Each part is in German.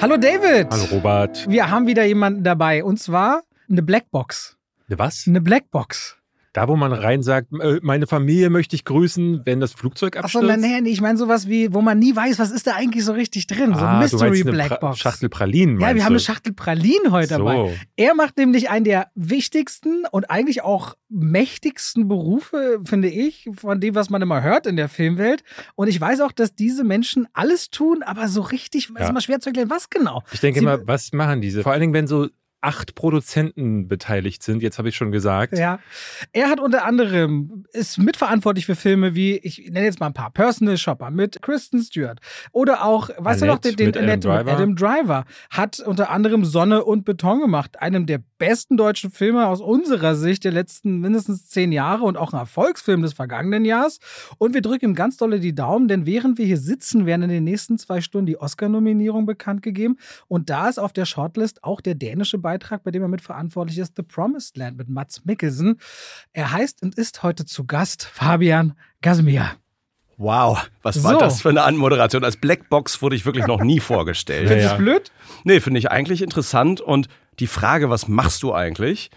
Hallo David. Hallo Robert. Wir haben wieder jemanden dabei und zwar eine Blackbox. Eine was? Eine Blackbox. Da, wo man rein sagt, äh, meine Familie möchte ich grüßen, wenn das Flugzeug abstürzt. Achso, nein, nee, ich meine sowas wie, wo man nie weiß, was ist da eigentlich so richtig drin. So ah, Mystery du Blackbox. Pra Schachtel Pralinen. Ja, wir du? haben eine Schachtel Pralinen heute so. dabei. Er macht nämlich einen der wichtigsten und eigentlich auch mächtigsten Berufe, finde ich, von dem, was man immer hört in der Filmwelt. Und ich weiß auch, dass diese Menschen alles tun, aber so richtig ja. ist immer schwer zu erklären, was genau. Ich denke Sie immer, was machen diese? Vor allen Dingen, wenn so acht Produzenten beteiligt sind. Jetzt habe ich schon gesagt. Ja. Er hat unter anderem, ist mitverantwortlich für Filme wie, ich nenne jetzt mal ein paar, Personal Shopper mit Kristen Stewart. Oder auch, weißt du noch, den, den Adam Annette, mit Adam Driver. Hat unter anderem Sonne und Beton gemacht. Einem der besten deutschen Filme aus unserer Sicht der letzten mindestens zehn Jahre und auch ein Erfolgsfilm des vergangenen Jahres. Und wir drücken ihm ganz dolle die Daumen, denn während wir hier sitzen, werden in den nächsten zwei Stunden die Oscar-Nominierung bekannt gegeben. Und da ist auf der Shortlist auch der dänische Beitrag, bei dem er mitverantwortlich ist, The Promised Land mit Mats Mikkelsen. Er heißt und ist heute zu Gast Fabian Gasmier. Wow, was so. war das für eine Anmoderation? Als Blackbox wurde ich wirklich noch nie vorgestellt. Findest du ja. blöd? Nee, finde ich eigentlich interessant. Und die Frage, was machst du eigentlich?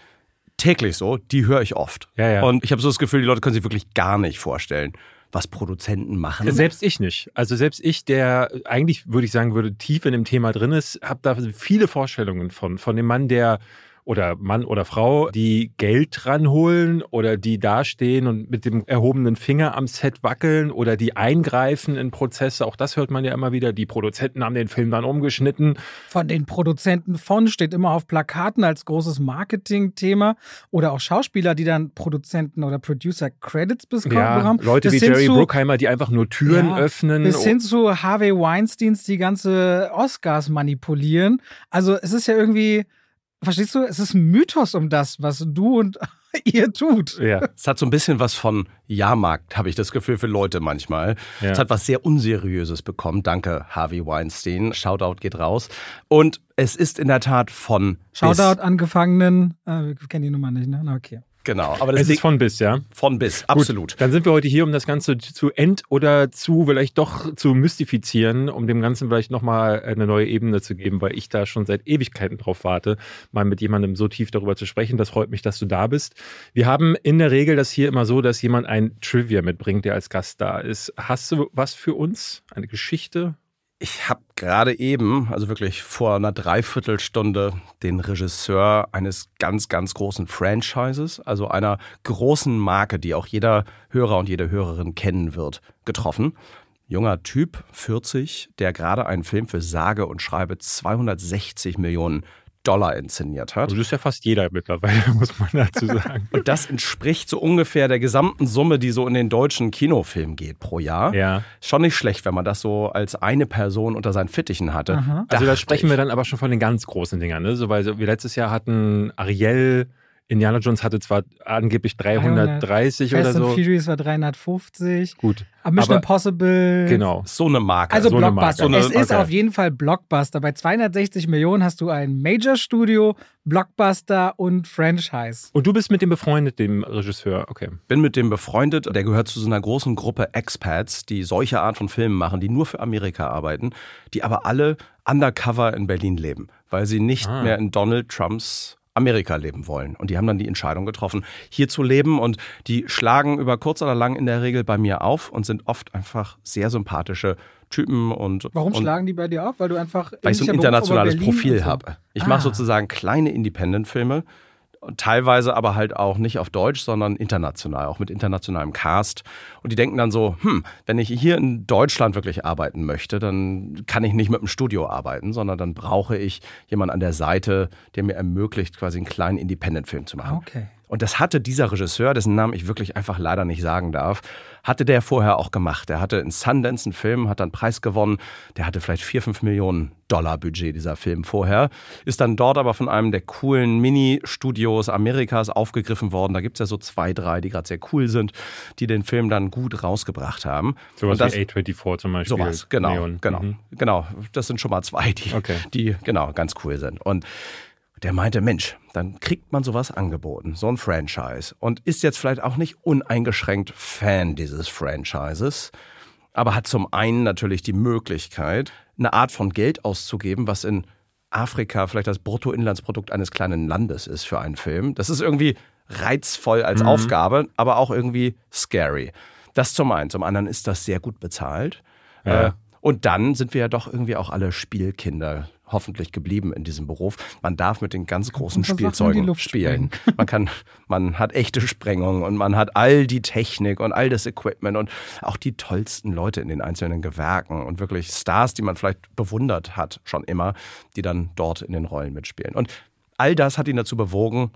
Täglich so, die höre ich oft. Ja, ja. Und ich habe so das Gefühl, die Leute können sich wirklich gar nicht vorstellen was Produzenten machen. Selbst ich nicht. Also selbst ich, der eigentlich, würde ich sagen, würde tief in dem Thema drin ist, habe da viele Vorstellungen von. Von dem Mann, der oder Mann oder Frau, die Geld ranholen oder die dastehen und mit dem erhobenen Finger am Set wackeln oder die eingreifen in Prozesse. Auch das hört man ja immer wieder. Die Produzenten haben den Film dann umgeschnitten. Von den Produzenten von steht immer auf Plakaten als großes Marketingthema oder auch Schauspieler, die dann Produzenten oder Producer Credits bekommen ja, haben. Leute bis wie Jerry zu, Bruckheimer, die einfach nur Türen ja, öffnen. Bis hin zu Harvey Weinsteins, die ganze Oscars manipulieren. Also es ist ja irgendwie verstehst du, es ist ein Mythos um das, was du und ihr tut. Ja. Es hat so ein bisschen was von Jahrmarkt, habe ich das Gefühl für Leute manchmal. Ja. Es hat was sehr Unseriöses bekommen. Danke, Harvey Weinstein. Shoutout geht raus. Und es ist in der Tat von. Shoutout angefangenen. Äh, wir kennen die Nummer nicht, ne? Okay. Genau. Aber das es ist von bis, ja? Von bis, absolut. Gut, dann sind wir heute hier, um das Ganze zu end- oder zu vielleicht doch zu mystifizieren, um dem Ganzen vielleicht nochmal eine neue Ebene zu geben, weil ich da schon seit Ewigkeiten drauf warte, mal mit jemandem so tief darüber zu sprechen. Das freut mich, dass du da bist. Wir haben in der Regel das hier immer so, dass jemand ein Trivia mitbringt, der als Gast da ist. Hast du was für uns? Eine Geschichte? Ich habe gerade eben, also wirklich vor einer Dreiviertelstunde, den Regisseur eines ganz, ganz großen Franchises, also einer großen Marke, die auch jeder Hörer und jede Hörerin kennen wird, getroffen. Junger Typ, 40, der gerade einen Film für sage und schreibe 260 Millionen Dollar inszeniert hat. Also das ist ja fast jeder mittlerweile, muss man dazu sagen. Und das entspricht so ungefähr der gesamten Summe, die so in den deutschen Kinofilm geht pro Jahr. Ja. Schon nicht schlecht, wenn man das so als eine Person unter seinen Fittichen hatte. Also da sprechen ich. wir dann aber schon von den ganz großen Dingern, ne? So, weil wir letztes Jahr hatten Ariel, Indiana Jones hatte zwar angeblich 330 300, oder so. Fast Furious war 350. Gut. Aber Mission aber, Impossible. Genau. So eine Marke. Also so Blockbuster. Marke. es ist okay. auf jeden Fall Blockbuster. Bei 260 Millionen hast du ein Major-Studio, Blockbuster und Franchise. Und du bist mit dem befreundet, dem Regisseur, okay. Bin mit dem befreundet. Der gehört zu so einer großen Gruppe Expats, die solche Art von Filmen machen, die nur für Amerika arbeiten, die aber alle undercover in Berlin leben, weil sie nicht ah. mehr in Donald Trumps Amerika leben wollen. Und die haben dann die Entscheidung getroffen, hier zu leben. Und die schlagen über kurz oder lang in der Regel bei mir auf und sind oft einfach sehr sympathische Typen. Und, Warum und schlagen die bei dir auf? Weil du einfach. Weil ich so ein internationales Profil habe. Ich ah. mache sozusagen kleine Independent-Filme teilweise aber halt auch nicht auf Deutsch, sondern international, auch mit internationalem Cast. Und die denken dann so, hm, wenn ich hier in Deutschland wirklich arbeiten möchte, dann kann ich nicht mit einem Studio arbeiten, sondern dann brauche ich jemanden an der Seite, der mir ermöglicht, quasi einen kleinen Independent-Film zu machen. Okay. Und das hatte dieser Regisseur, dessen Namen ich wirklich einfach leider nicht sagen darf, hatte der vorher auch gemacht. Der hatte in Sundance einen Film, hat dann einen Preis gewonnen. Der hatte vielleicht vier, fünf Millionen Dollar Budget, dieser Film vorher. Ist dann dort aber von einem der coolen Mini-Studios Amerikas aufgegriffen worden. Da gibt es ja so zwei, drei, die gerade sehr cool sind, die den Film dann gut rausgebracht haben. Sowas das, wie A24 zum Beispiel. Sowas, genau. Neon. Genau, mhm. genau. Das sind schon mal zwei, die, okay. die genau ganz cool sind. Und der meinte, Mensch, dann kriegt man sowas angeboten, so ein Franchise und ist jetzt vielleicht auch nicht uneingeschränkt Fan dieses Franchises aber hat zum einen natürlich die Möglichkeit, eine Art von Geld auszugeben, was in Afrika vielleicht das Bruttoinlandsprodukt eines kleinen Landes ist für einen Film. Das ist irgendwie reizvoll als mhm. Aufgabe, aber auch irgendwie scary. Das zum einen. Zum anderen ist das sehr gut bezahlt. Ja. Äh, und dann sind wir ja doch irgendwie auch alle Spielkinder hoffentlich geblieben in diesem Beruf. Man darf mit den ganz großen Spielzeugen spielen. Man kann, man hat echte Sprengungen und man hat all die Technik und all das Equipment und auch die tollsten Leute in den einzelnen Gewerken und wirklich Stars, die man vielleicht bewundert hat schon immer, die dann dort in den Rollen mitspielen. Und all das hat ihn dazu bewogen,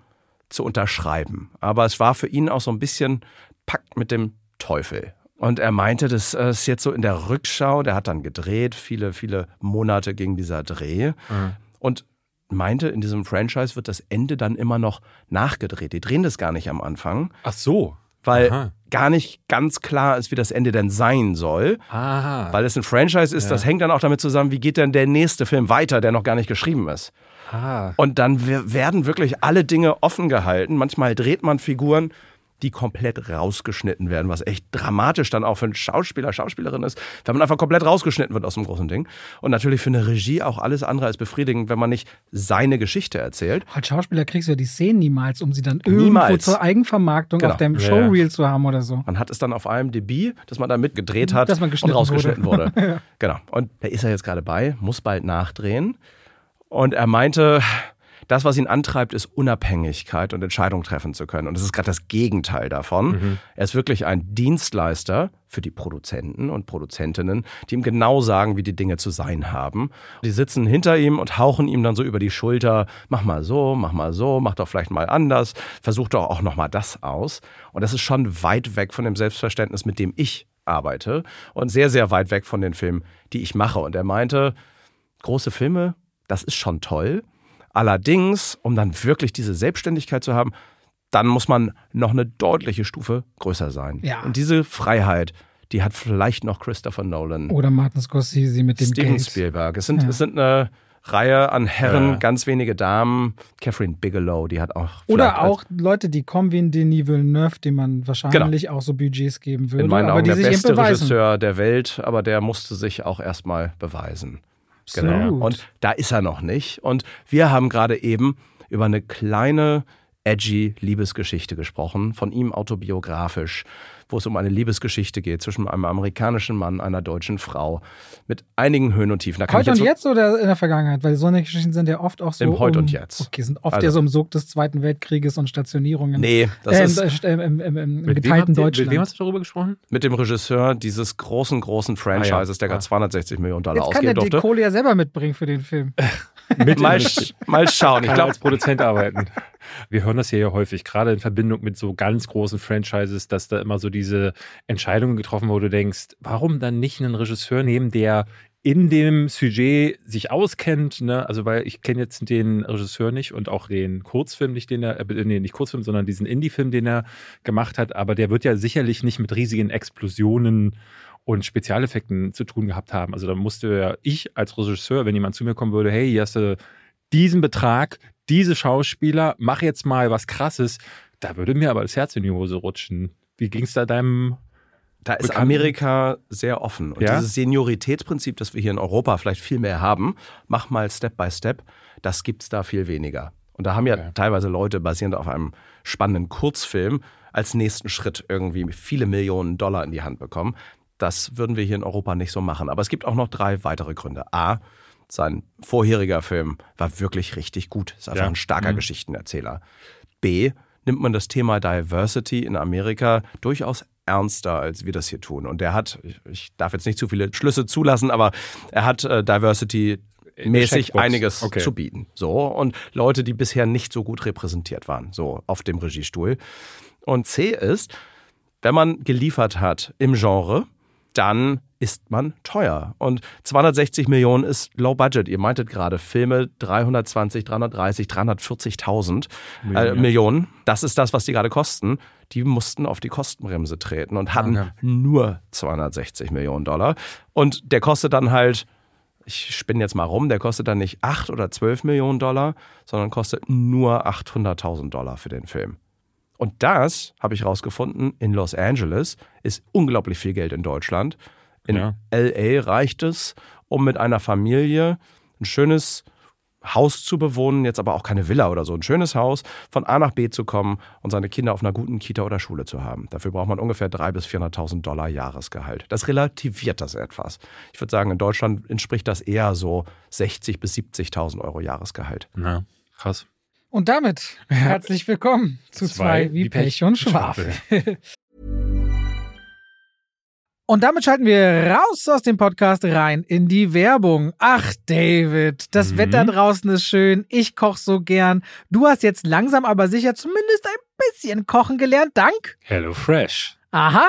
zu unterschreiben. Aber es war für ihn auch so ein bisschen Pakt mit dem Teufel. Und er meinte, das ist jetzt so in der Rückschau, der hat dann gedreht, viele, viele Monate ging dieser Dreh. Mhm. Und meinte, in diesem Franchise wird das Ende dann immer noch nachgedreht. Die drehen das gar nicht am Anfang. Ach so. Weil Aha. gar nicht ganz klar ist, wie das Ende denn sein soll. Aha. Weil es ein Franchise ist, ja. das hängt dann auch damit zusammen, wie geht denn der nächste Film weiter, der noch gar nicht geschrieben ist. Ah. Und dann werden wirklich alle Dinge offen gehalten. Manchmal dreht man Figuren die komplett rausgeschnitten werden, was echt dramatisch dann auch für einen Schauspieler, Schauspielerin ist, wenn man einfach komplett rausgeschnitten wird aus dem großen Ding. Und natürlich für eine Regie auch alles andere als befriedigend, wenn man nicht seine Geschichte erzählt. Als Schauspieler kriegst du ja die Szenen niemals, um sie dann irgendwo niemals. zur Eigenvermarktung genau. auf deinem Showreel ja. zu haben oder so. Man hat es dann auf einem DB, dass man da mitgedreht hat dass man und rausgeschnitten wurde. wurde. ja. Genau. Und da ist er jetzt gerade bei, muss bald nachdrehen. Und er meinte, das, was ihn antreibt, ist Unabhängigkeit und Entscheidungen treffen zu können. Und das ist gerade das Gegenteil davon. Mhm. Er ist wirklich ein Dienstleister für die Produzenten und Produzentinnen, die ihm genau sagen, wie die Dinge zu sein haben. Die sitzen hinter ihm und hauchen ihm dann so über die Schulter, mach mal so, mach mal so, mach doch vielleicht mal anders, versuch doch auch noch mal das aus. Und das ist schon weit weg von dem Selbstverständnis, mit dem ich arbeite und sehr, sehr weit weg von den Filmen, die ich mache. Und er meinte, große Filme, das ist schon toll, Allerdings, um dann wirklich diese Selbstständigkeit zu haben, dann muss man noch eine deutliche Stufe größer sein. Ja. Und diese Freiheit, die hat vielleicht noch Christopher Nolan. Oder Martin Scorsese mit dem Steven Gate. Spielberg. Es sind, ja. es sind eine Reihe an Herren, ja. ganz wenige Damen. Catherine Bigelow, die hat auch. Oder auch Leute, die kommen wie ein Denis Villeneuve, dem man wahrscheinlich genau. auch so Budgets geben würde. In meinen aber Augen die der beste Regisseur der Welt, aber der musste sich auch erstmal beweisen. Genau. Und da ist er noch nicht. Und wir haben gerade eben über eine kleine, edgy Liebesgeschichte gesprochen, von ihm autobiografisch, wo es um eine Liebesgeschichte geht zwischen einem amerikanischen Mann, einer deutschen Frau, mit einigen Höhen und Tiefen. Heute jetzt und jetzt oder in der Vergangenheit? Weil so eine Geschichten sind ja oft auch so. Im Heute um, und Jetzt. Okay, sind oft also, ja so im Sog des Zweiten Weltkrieges und Stationierungen. Nee, das äh, ist. Im, im, im, im geteilten Deutschland. Mit wem hast du darüber gesprochen? Mit dem Regisseur dieses großen, großen Franchises, ah, ja. der gerade ah. 260 Millionen Dollar jetzt ausgeben durfte. Kann der die Kohle ja selber mitbringen für den Film. mal, mal schauen. Ich glaube, als Produzent arbeiten. Wir hören das hier ja häufig, gerade in Verbindung mit so ganz großen Franchises, dass da immer so diese Entscheidungen getroffen wo du denkst, warum dann nicht einen Regisseur nehmen, der in dem Sujet sich auskennt, ne? Also weil ich kenne jetzt den Regisseur nicht und auch den Kurzfilm nicht, den er, äh, nee, nicht Kurzfilm, sondern diesen Indie-Film, den er gemacht hat, aber der wird ja sicherlich nicht mit riesigen Explosionen und Spezialeffekten zu tun gehabt haben. Also da musste ja ich als Regisseur, wenn jemand zu mir kommen würde, hey, hier hast du diesen Betrag, diese Schauspieler, mach jetzt mal was Krasses, da würde mir aber das Herz in die Hose rutschen. Wie ging es da deinem da ist Bekannten. Amerika sehr offen. Und ja? dieses Senioritätsprinzip, das wir hier in Europa vielleicht viel mehr haben, mach mal Step by Step, das gibt es da viel weniger. Und da haben ja okay. teilweise Leute basierend auf einem spannenden Kurzfilm als nächsten Schritt irgendwie viele Millionen Dollar in die Hand bekommen. Das würden wir hier in Europa nicht so machen. Aber es gibt auch noch drei weitere Gründe. A, sein vorheriger Film war wirklich richtig gut. Ist einfach ja. ein starker mhm. Geschichtenerzähler. B, nimmt man das Thema Diversity in Amerika durchaus ernster, als wir das hier tun. Und er hat, ich darf jetzt nicht zu viele Schlüsse zulassen, aber er hat äh, Diversity mäßig einiges okay. zu bieten. So und Leute, die bisher nicht so gut repräsentiert waren, so auf dem Regiestuhl. Und C ist, wenn man geliefert hat im Genre, dann ist man teuer. Und 260 Millionen ist Low Budget. Ihr meintet gerade Filme 320, 330, 340.000 äh, Millionen. Das ist das, was die gerade kosten. Die mussten auf die Kostenbremse treten und hatten okay. nur 260 Millionen Dollar. Und der kostet dann halt, ich spinne jetzt mal rum, der kostet dann nicht 8 oder 12 Millionen Dollar, sondern kostet nur 800.000 Dollar für den Film. Und das, habe ich rausgefunden, in Los Angeles ist unglaublich viel Geld in Deutschland. In Ja. LA reicht es, um mit einer Familie ein schönes Haus zu bewohnen, jetzt aber auch keine Villa oder so, ein schönes Haus, von A nach B zu kommen und seine Kinder auf einer guten Kita oder Schule zu haben. Dafür braucht man ungefähr 300.000 bis 400.000 Dollar Jahresgehalt. Das relativiert das etwas. Ich würde sagen, in Deutschland entspricht das eher so 60.000 bis 70.000 Euro Jahresgehalt. Na, krass. Und damit herzlich willkommen zu zwei, wie Pech und Schwafel. Und damit schalten wir raus aus dem Podcast rein in die Werbung. Ach, David, das Mhm. Wetter draußen ist schön. Ich koche so gern. Du hast jetzt langsam aber sicher zumindest ein bisschen kochen gelernt. Dank. Hello Fresh. Aha.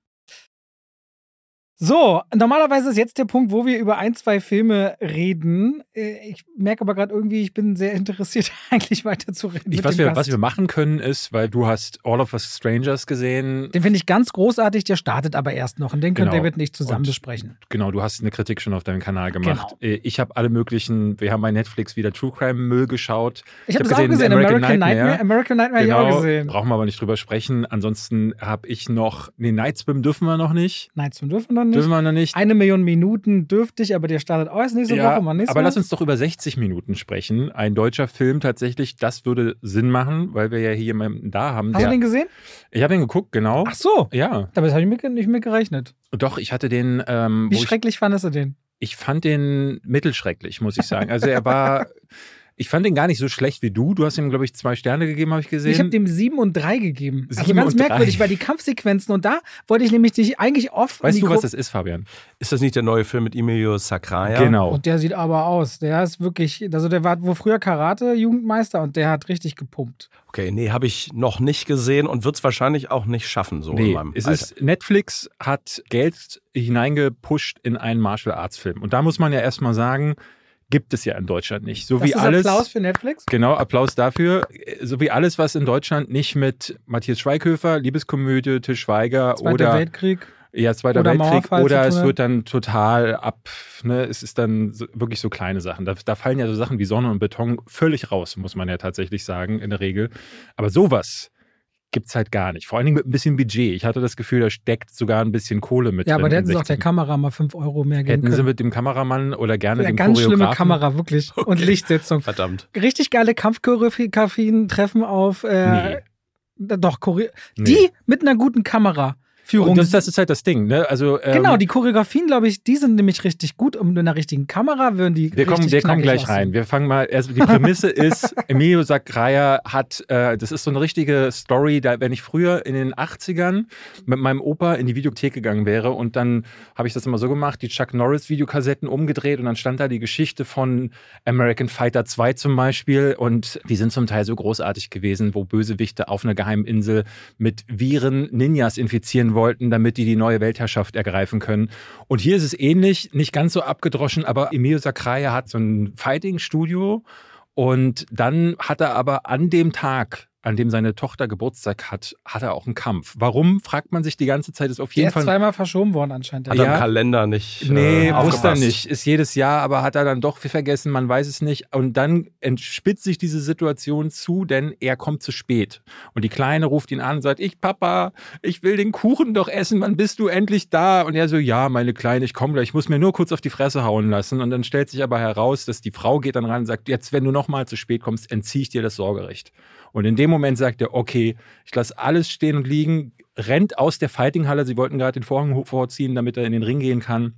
So, normalerweise ist jetzt der Punkt, wo wir über ein, zwei Filme reden. Äh, Ich merke aber gerade irgendwie, ich bin sehr interessiert, eigentlich weiter zu reden. Ich, was, wir, Gast. was wir machen können, ist, weil du hast All of Us Strangers gesehen. Den finde ich ganz großartig, der startet aber erst noch und den können Genau. David nicht zusammen Und- besprechen. Genau, du hast eine Kritik schon auf deinem Kanal gemacht. Genau. Äh, Ich habe alle möglichen, wir haben bei Netflix wieder True Crime Müll geschaut. Ich habe hab das auch gesehen, American, American Nightmare. Nightmare. American Nightmare habe ich Genau, auch gesehen. brauchen wir aber nicht drüber sprechen. Ansonsten habe ich noch, nee, Night Swim dürfen wir noch nicht. Nein, zum dürfen wir noch nicht. Dürfen wir noch nicht. Eine Million Minuten dürfte ich, aber der startet auch erst nächste Ja, Woche. Mal nächstes aber Mal. lass uns doch über 60 Minuten sprechen. Ein deutscher Film tatsächlich, das würde Sinn machen, weil wir ja hier jemanden da haben. Hast du den gesehen? ich habe den geguckt, genau. Ach so. Ja, Damit habe ich mit, nicht mit gerechnet. doch, ich hatte den, ähm, Wie wo ich, schrecklich fandest du den? ich fand den mittelschrecklich, muss ich sagen. Also er war, ich fand den gar nicht so schlecht wie du. Du hast ihm, glaube ich, zwei Sterne gegeben, habe ich gesehen. Ich habe dem 7 und 3 gegeben. Also Sieben ganz und drei. merkwürdig, weil die Kampfsequenzen und da wollte ich nämlich dich eigentlich oft. weißt in du, was Gruppe- das ist, Fabian? Ist das nicht der neue Film mit Emilio Sacraia? Genau. Und der sieht aber aus. Der ist wirklich, also der war wo früher Karate-Jugendmeister und der hat richtig gepumpt. Okay, nee, habe ich noch nicht gesehen und wird es wahrscheinlich auch nicht schaffen, so in Nee, meinem es Alter. ist, Netflix hat Geld hineingepusht in einen Martial Arts Film. Und da muss man ja erstmal sagen, gibt es ja in Deutschland nicht. So Das wie ist alles. Applaus für Netflix. Genau, Applaus dafür. So wie alles, was in Deutschland nicht mit Matthias Schweighöfer, Liebeskomödie, Til Schweiger Zweiter oder Weltkrieg. ja, Zweiter oder Weltkrieg oder es wird dann total ab, ne, es ist dann so, wirklich so kleine Sachen. Da, da fallen ja so Sachen wie Sonne und Beton völlig raus, muss man ja tatsächlich sagen, in der Regel. Aber sowas gibt's halt gar nicht. Vor allen Dingen mit ein bisschen Budget. Ich hatte das Gefühl, da steckt sogar ein bisschen Kohle mit Ja, drin. aber da hätten sie auch der 60. Kamera mal 5 Euro mehr geben Hätten sie können. mit dem Kameramann oder gerne Ja, dem ganz schlimme Choreografen. Kamera, wirklich. Und Lichtsetzung. Verdammt. Richtig geile Kampfchoreografien treffen auf. Äh, Doch, Chore Nee. die mit einer guten Kamera. Führung. Und das, das ist halt das Ding, ne? Also, ähm, genau, die Choreografien, glaube ich, die sind nämlich richtig gut. Und mit einer richtigen Kamera würden die. Wir kommen, wir kommen gleich aussehen. rein. Wir fangen mal, also die Prämisse ist, Emilio Sacraia hat, äh, das ist so eine richtige Story, da, wenn ich früher in den 80ern mit meinem Opa in die Videothek gegangen wäre und dann habe ich das immer so gemacht, die Chuck Norris Videokassetten umgedreht und dann stand da die Geschichte von American Fighter 2 zum Beispiel und die sind zum Teil so großartig gewesen, wo Bösewichte auf einer geheimen Insel mit Viren Ninjas infizieren wollten, damit die die neue Weltherrschaft ergreifen können. Und hier ist es ähnlich, nicht ganz so abgedroschen, aber Emilio Sacraia hat so ein Fighting-Studio und dann hat er aber an dem Tag, an dem seine Tochter Geburtstag hat, hat er auch einen Kampf. Warum, fragt man sich die ganze Zeit, ist auf Der jeden ist Fall... zweimal verschoben worden anscheinend. Hat Ja. er im Kalender nicht. Nee, äh, wusste er nicht. Ist jedes Jahr, aber hat er dann doch vergessen, man weiß es nicht. Und dann entspitzt sich diese Situation zu, denn er kommt zu spät. Und die Kleine ruft ihn an und sagt, ich Papa, ich will den Kuchen doch essen, wann bist du endlich da? Und er so, ja, meine Kleine, ich komme gleich, ich muss mir nur kurz auf die Fresse hauen lassen. Und dann stellt sich aber heraus, dass die Frau geht dann ran und sagt, jetzt, wenn du nochmal zu spät kommst, entziehe ich dir das Sorgerecht. Und in dem Moment sagt er, okay, ich lasse alles stehen und liegen, rennt aus der Fightinghalle, sie wollten gerade den Vorhang vorziehen, damit er in den Ring gehen kann,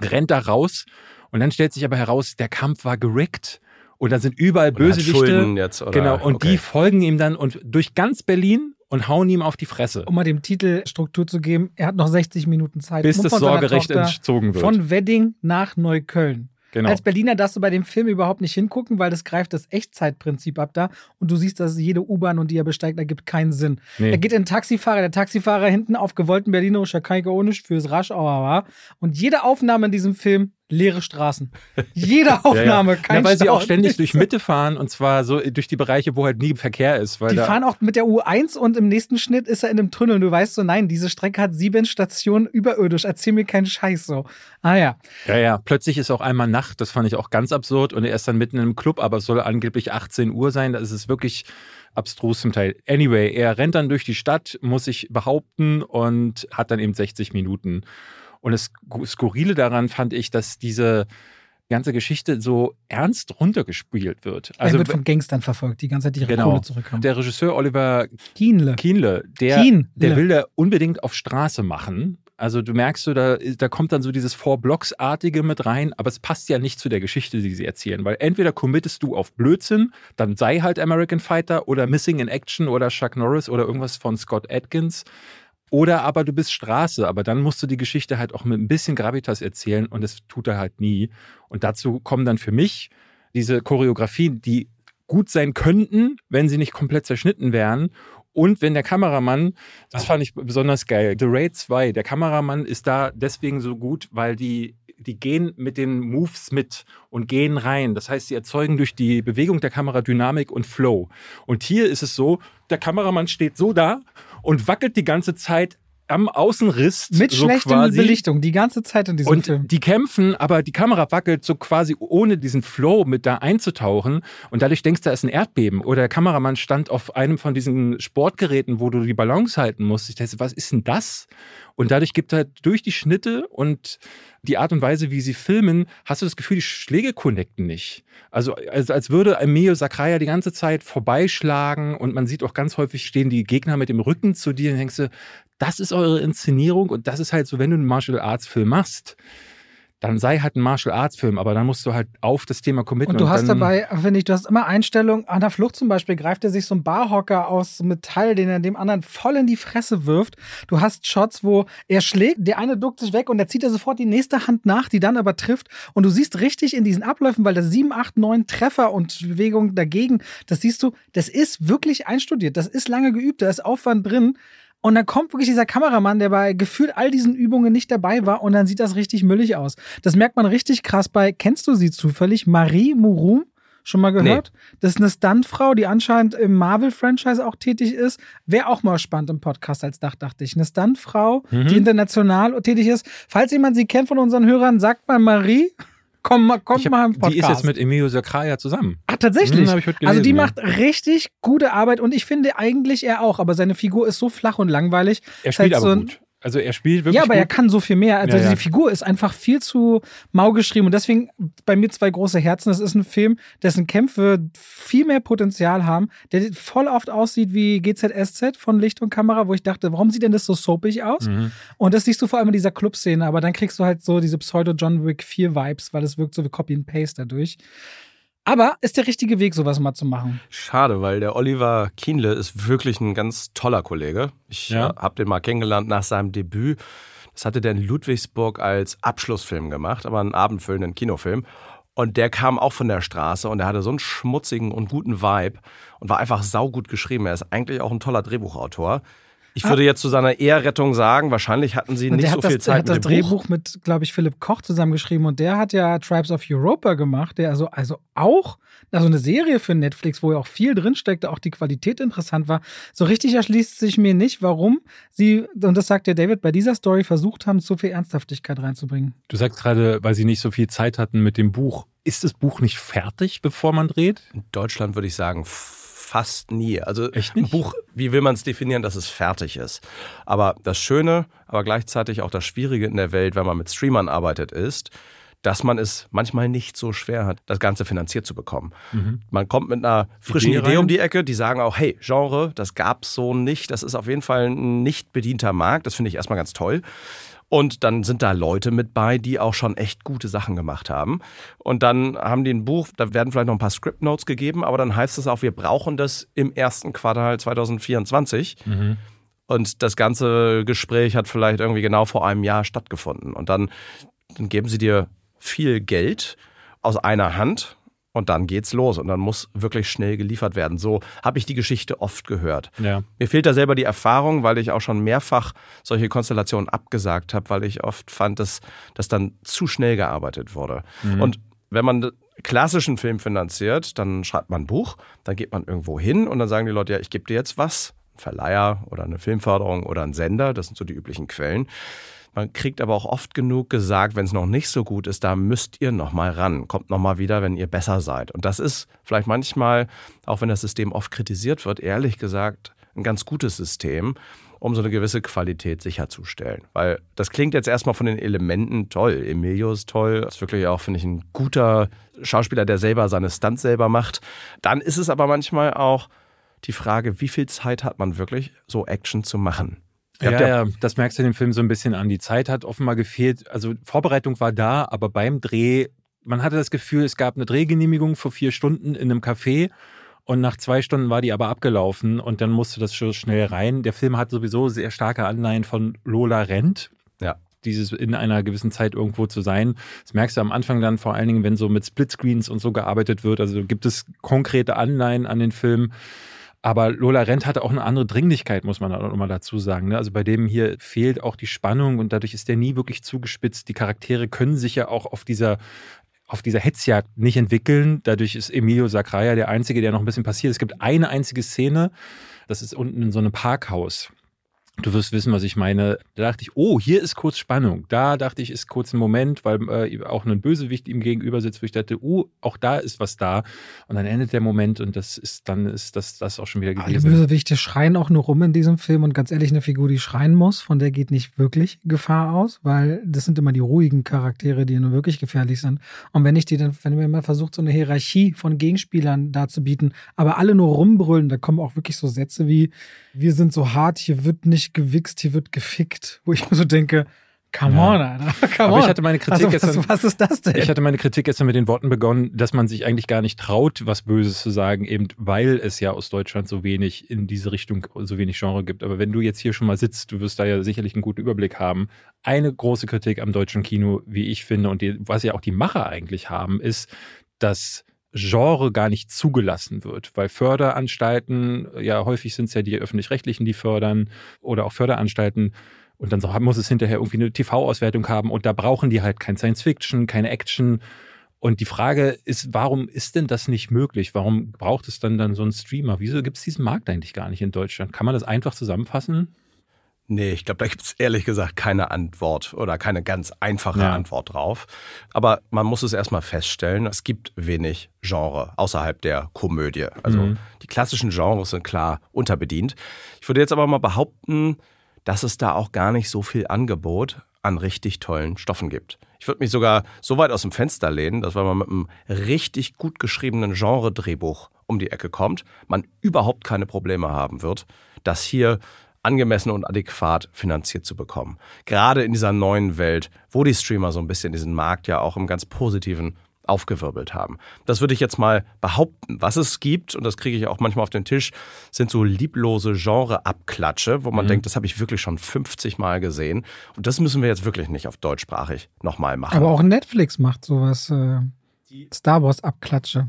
rennt da raus und dann stellt sich aber heraus, der Kampf war gerickt und da sind überall Bösewichte. Schulden jetzt, oder? Genau, und Okay. die folgen ihm dann und durch ganz Berlin und hauen ihm auf die Fresse, um mal dem Titel Struktur zu geben, er hat noch 60 Minuten Zeit. bis das Sorgerecht entzogen wird. Von Wedding nach Neukölln. Genau. Als Berliner darfst du bei dem Film überhaupt nicht hingucken, weil das greift das Echtzeitprinzip ab da und du siehst, dass jede U-Bahn und die er besteigt, ergibt keinen Sinn. Nee. Er geht in den Taxifahrer, der Taxifahrer hinten auf gewollten Berlinerischer Kaike ohne fürs Raschauer war und jede Aufnahme in diesem Film leere Straßen. Jede Aufnahme, ja, ja. kein ja, weil sie Stau, auch ständig durch Mitte fahren und zwar so durch die Bereiche, wo halt nie Verkehr ist. Weil Die fahren auch mit der U1 und im nächsten Schnitt ist er in einem Tunnel. Und du weißt so, nein, diese Strecke hat sieben Stationen überirdisch. Erzähl mir keinen Scheiß so. Ah ja. Ja, ja, plötzlich ist auch einmal Nacht, das fand ich auch ganz absurd und er ist dann mitten im Club, aber es soll angeblich 18 Uhr sein, das ist wirklich abstrus zum Teil. Anyway, er rennt dann durch die Stadt, muss sich behaupten und hat dann eben 60 Minuten. Und das Skurrile daran fand ich, dass diese ganze Geschichte so ernst runtergespielt wird. er Also wird von Gangstern verfolgt, die ganze Zeit ihre Genau. Kohle zurückhaben. der Regisseur Oliver Kienle. Kienle, der, Kienle. der will da unbedingt auf Straße machen. Also du merkst so, da, da kommt dann so dieses Four-Blocks-artige mit rein, aber es passt ja nicht zu der Geschichte, die sie erzählen, weil entweder committest du auf Blödsinn, dann sei halt American Fighter oder Missing in Action oder Chuck Norris oder irgendwas von Scott Atkins. Oder aber du bist Straße, aber dann musst du die Geschichte halt auch mit ein bisschen Gravitas erzählen und das tut er halt nie. Und dazu kommen dann für mich diese Choreografien, die gut sein könnten, wenn sie nicht komplett zerschnitten wären. Und wenn der Kameramann, das fand ich besonders geil, The Raid 2, der Kameramann ist da deswegen so gut, weil die, die gehen mit den Moves mit und gehen rein. Das heißt, sie erzeugen durch die Bewegung der Kamera Dynamik und Flow. Und hier ist es so, der Kameramann steht so da und wackelt die ganze Zeit am Außenriss. Mit so schlechter. Belichtung, die ganze Zeit in diesem Und Film. die kämpfen, aber die Kamera wackelt so quasi ohne diesen Flow mit da einzutauchen. Und dadurch denkst du, da ist ein Erdbeben. Oder der Kameramann stand auf einem von diesen Sportgeräten, wo du die Balance halten musst. Ich dachte, was ist denn das? Und dadurch gibt halt durch die Schnitte und die Art und Weise, wie sie filmen, hast du das Gefühl, die Schläge connecten nicht. Also, also als würde Emilio Sacraia die ganze Zeit vorbeischlagen und man sieht auch ganz häufig stehen die Gegner mit dem Rücken zu dir und denkst du, das ist eure Inszenierung und das ist halt so, wenn du einen Martial Arts Film machst, dann sei halt ein Martial Arts Film, aber dann musst du halt auf das Thema committen. Und du hast dann, dabei, finde ich, du hast immer Einstellungen. An der Flucht zum Beispiel greift er sich so einen Barhocker aus Metall, den er dem anderen voll in die Fresse wirft. Du hast Shots, wo er schlägt, der eine duckt sich weg und er zieht er sofort die nächste Hand nach, die dann aber trifft. Und du siehst richtig in diesen Abläufen, weil das 7, 8, 9 Treffer und Bewegungen dagegen, das siehst du, das ist wirklich einstudiert. Das ist lange geübt, da ist Aufwand drin. Und dann kommt wirklich dieser Kameramann, der bei gefühlt all diesen Übungen nicht dabei war und dann sieht das richtig müllig aus. Das merkt man richtig krass bei, kennst du sie zufällig? Marie Murum? Schon mal gehört? Das ist eine Stuntfrau, die anscheinend im Marvel-Franchise auch tätig ist. Wäre auch mal spannend im Podcast als Dach, dachte ich. Eine Stuntfrau, Mhm. die international tätig ist. Falls jemand sie kennt von unseren Hörern, sagt mal Marie. Komm mal, kommt ich hab, mal im Podcast. die ist jetzt mit Emilio Sacraia zusammen. Ach, tatsächlich. Hm, heute also die gelesen, macht richtig gute Arbeit und ich finde eigentlich er auch, aber seine Figur ist so flach und langweilig. Er spielt halt aber so ein- gut. Also er spielt wirklich. Ja, aber gut. er kann so viel mehr. Also Ja, ja. die Figur ist einfach viel zu mau geschrieben. Und deswegen bei mir zwei große Herzen. Das ist ein Film, dessen Kämpfe viel mehr Potenzial haben, der voll oft aussieht wie GZSZ von Licht und Kamera, wo ich dachte, warum sieht denn das so soapig aus? Mhm. Und das siehst du vor allem in dieser Clubszene, aber dann kriegst du halt so diese Pseudo-John Wick 4 Vibes, weil es wirkt so wie Copy and Paste dadurch. Aber ist der richtige Weg, sowas mal zu machen. Schade, weil der Oliver Kienle ist wirklich ein ganz toller Kollege. Ich Ja. äh, habe den mal kennengelernt nach seinem Debüt. Das hatte der in Ludwigsburg als Abschlussfilm gemacht, aber einen abendfüllenden Kinofilm. Und der kam auch von der Straße und er hatte so einen schmutzigen und guten Vibe und war einfach saugut geschrieben. Er ist eigentlich auch ein toller Drehbuchautor. Ich würde jetzt zu seiner Eherettung sagen, wahrscheinlich hatten sie nicht so hat viel das, Zeit hat das mit dem Buch. Drehbuch mit, glaube ich, Philipp Koch zusammengeschrieben und der hat ja Tribes of Europa gemacht, der also, also auch, also eine Serie für Netflix, wo ja auch viel drinsteckte, auch die Qualität interessant war. So richtig erschließt sich mir nicht, warum sie, und das sagt ja David, bei dieser Story versucht haben, so viel Ernsthaftigkeit reinzubringen. Du sagst gerade, weil sie nicht so viel Zeit hatten mit dem Buch. Ist das Buch nicht fertig, bevor man dreht? In Deutschland würde ich sagen, fast nie. Also ein? Buch, wie will man es definieren, dass es fertig ist? Aber das Schöne, aber gleichzeitig auch das Schwierige in der Welt, wenn man mit Streamern arbeitet, ist, dass man es manchmal nicht so schwer hat, das Ganze finanziert zu bekommen. Man kommt mit einer frischen Idee Idee, um die Ecke, die sagen auch, hey, Genre, das gab's so nicht, das ist auf jeden Fall ein nicht bedienter Markt, das finde ich erstmal ganz toll. Und dann sind da Leute mit bei, die auch schon echt gute Sachen gemacht haben. Und dann haben die ein Buch, da werden vielleicht noch ein paar Script Notes gegeben, aber dann heißt es auch, wir brauchen das im ersten Quartal 2024. Und das ganze Gespräch hat vielleicht irgendwie genau vor einem Jahr stattgefunden. Und dann, dann geben sie dir viel Geld aus einer Hand und dann geht's los. Und dann muss wirklich schnell geliefert werden. So habe ich die Geschichte oft gehört. Ja. Mir fehlt da selber die Erfahrung, weil ich auch schon mehrfach solche Konstellationen abgesagt habe, weil ich oft fand, dass, dass dann zu schnell gearbeitet wurde. Und wenn man klassischen Film finanziert, dann schreibt man ein Buch, dann geht man irgendwo hin und dann sagen die Leute, ja, ich gebe dir jetzt was, ein Verleiher oder eine Filmförderung oder ein Sender, das sind so die üblichen Quellen. Man kriegt aber auch oft genug gesagt, wenn es noch nicht so gut ist, da müsst ihr noch mal ran. Kommt noch mal wieder, wenn ihr besser seid. Und das ist vielleicht manchmal, auch wenn das System oft kritisiert wird, ehrlich gesagt ein ganz gutes System, um so eine gewisse Qualität sicherzustellen. Weil das klingt jetzt erstmal von den Elementen toll. Emilio ist toll, ist wirklich auch, finde ich, ein guter Schauspieler, der selber seine Stunts selber macht. Dann ist es aber manchmal auch die Frage, wie viel Zeit hat man wirklich, so Action zu machen? Habt Ja, ja, das merkst du in dem Film so ein bisschen an. Die Zeit hat offenbar gefehlt. Also Vorbereitung war da, aber beim Dreh, man hatte das Gefühl, es gab eine Drehgenehmigung für vier Stunden in einem Café und nach zwei Stunden war die aber abgelaufen und dann musste das schon schnell rein. Der Film hat sowieso sehr starke Anleihen von Lola Rent. Ja. Dieses in einer gewissen Zeit irgendwo zu sein. Das merkst du am Anfang dann vor allen Dingen, wenn so mit Splitscreens und so gearbeitet wird. Also gibt es konkrete Anleihen an den Film. Aber Lola Rent hatte auch eine andere Dringlichkeit, muss man auch mal dazu sagen. ne? Also bei dem hier fehlt auch die Spannung und dadurch ist der nie wirklich zugespitzt. Die Charaktere können sich ja auch auf dieser auf dieser Hetzjagd nicht entwickeln. Dadurch ist Emilio Sacraia der Einzige, der noch ein bisschen passiert. Es gibt eine einzige Szene, das ist unten in so einem Parkhaus. Du wirst wissen, was ich meine. Da dachte ich, oh, hier ist kurz Spannung. Da dachte ich, ist kurz ein Moment, weil äh, auch ein Bösewicht ihm gegenüber sitzt, wo ich dachte, oh, auch da ist was da. Und dann endet der Moment und das ist dann ist das, das auch schon wieder Alle gewesen. Bösewichte schreien auch nur rum in diesem Film und ganz ehrlich, eine Figur, die schreien muss, von der geht nicht wirklich Gefahr aus, weil das sind immer die ruhigen Charaktere, die nur wirklich gefährlich sind. Und wenn ich die dann, wenn man mal versucht, so eine Hierarchie von Gegenspielern darzubieten, aber alle nur rumbrüllen, da kommen auch wirklich so Sätze wie, wir sind so hart, hier wird nicht gewichst, hier wird gefickt, wo ich mir so denke, come Ja. on, Alter, come Aber on. ich hatte meine Kritik also, gestern- was, was ist das denn? Ich hatte meine Kritik gestern mit den Worten begonnen, dass man sich eigentlich gar nicht traut, was Böses zu sagen, eben weil es ja aus Deutschland so wenig in diese Richtung, so wenig Genre gibt. Aber wenn du jetzt hier schon mal sitzt, du wirst da ja sicherlich einen guten Überblick haben. Eine große Kritik am deutschen Kino, wie ich finde, und die, was ja auch die Macher eigentlich haben, ist, dass Genre gar nicht zugelassen wird, weil Förderanstalten, ja häufig sind es ja die öffentlich-rechtlichen, die fördern, oder auch Förderanstalten, und dann muss es hinterher irgendwie eine TV-Auswertung haben und da brauchen die halt kein Science-Fiction, keine Action. Und die Frage ist, warum ist denn das nicht möglich? Warum braucht es dann dann so einen Streamer? Wieso gibt es diesen Markt eigentlich gar nicht in Deutschland? Kann man das einfach zusammenfassen? Nee, ich glaube, da gibt's ehrlich gesagt keine Antwort oder keine ganz einfache Ja. Antwort drauf. Aber man muss es erstmal feststellen, es gibt wenig Genre außerhalb der Komödie. Also Mhm. die klassischen Genres sind klar unterbedient. Ich würde jetzt aber mal behaupten, dass es da auch gar nicht so viel Angebot an richtig tollen Stoffen gibt. Ich würde mich sogar so weit aus dem Fenster lehnen, dass wenn man mit einem richtig gut geschriebenen Genre-Drehbuch um die Ecke kommt, man überhaupt keine Probleme haben wird, das hier angemessen und adäquat finanziert zu bekommen. Gerade in dieser neuen Welt, wo die Streamer so ein bisschen diesen Markt ja auch im ganz positiven aufgewirbelt haben. Das würde ich jetzt mal behaupten. Was es gibt, und das kriege ich auch manchmal auf den Tisch, sind so lieblose Genre-Abklatsche, wo man mhm. denkt, das habe ich wirklich schon 50 Mal gesehen. Und das müssen wir jetzt wirklich nicht auf deutschsprachig nochmal machen. Aber auch Netflix macht sowas. Äh, Star Wars-Abklatsche.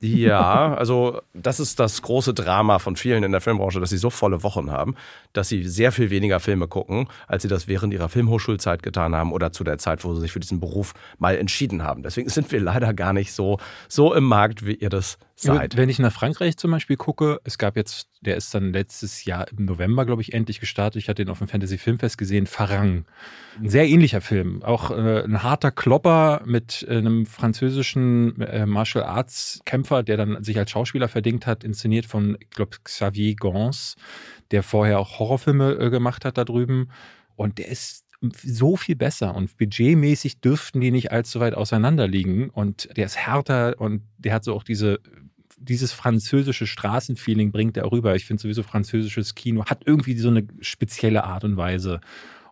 Ja, also das ist das große Drama von vielen in der Filmbranche, dass sie so volle Wochen haben, dass sie sehr viel weniger Filme gucken, als sie das während ihrer Filmhochschulzeit getan haben oder zu der Zeit, wo sie sich für diesen Beruf mal entschieden haben. Deswegen sind wir leider gar nicht so, so im Markt, wie ihr das seid. Wenn ich nach Frankreich zum Beispiel gucke, es gab jetzt, der ist dann letztes Jahr im November, glaube ich, endlich gestartet. Ich hatte ihn auf dem Fantasy Filmfest gesehen, Farang. Ein sehr ähnlicher Film. Auch äh, ein harter Klopper mit äh, einem französischen äh, Martial Arts Kämpfer, der dann sich als Schauspieler verdingt hat, inszeniert von, ich glaube, Xavier Gans, der vorher auch Horrorfilme äh, gemacht hat da drüben. Und der ist so viel besser und budgetmäßig dürften die nicht allzu weit auseinander liegen und der ist härter und der hat so auch diese dieses französische Straßenfeeling bringt er rüber. Ich finde sowieso französisches Kino hat irgendwie so eine spezielle Art und Weise.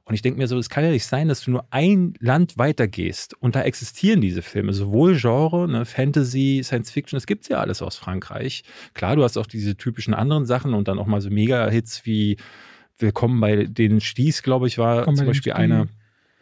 Und ich denke mir so, es kann ja nicht sein, dass du nur ein Land weitergehst und da existieren diese Filme, sowohl Genre, ne, Fantasy, Science Fiction, das gibt es ja alles aus Frankreich. Klar, du hast auch diese typischen anderen Sachen und dann auch mal so Mega-Hits wie Willkommen bei den Stieß, glaube ich, war Willkommen zum Beispiel einer.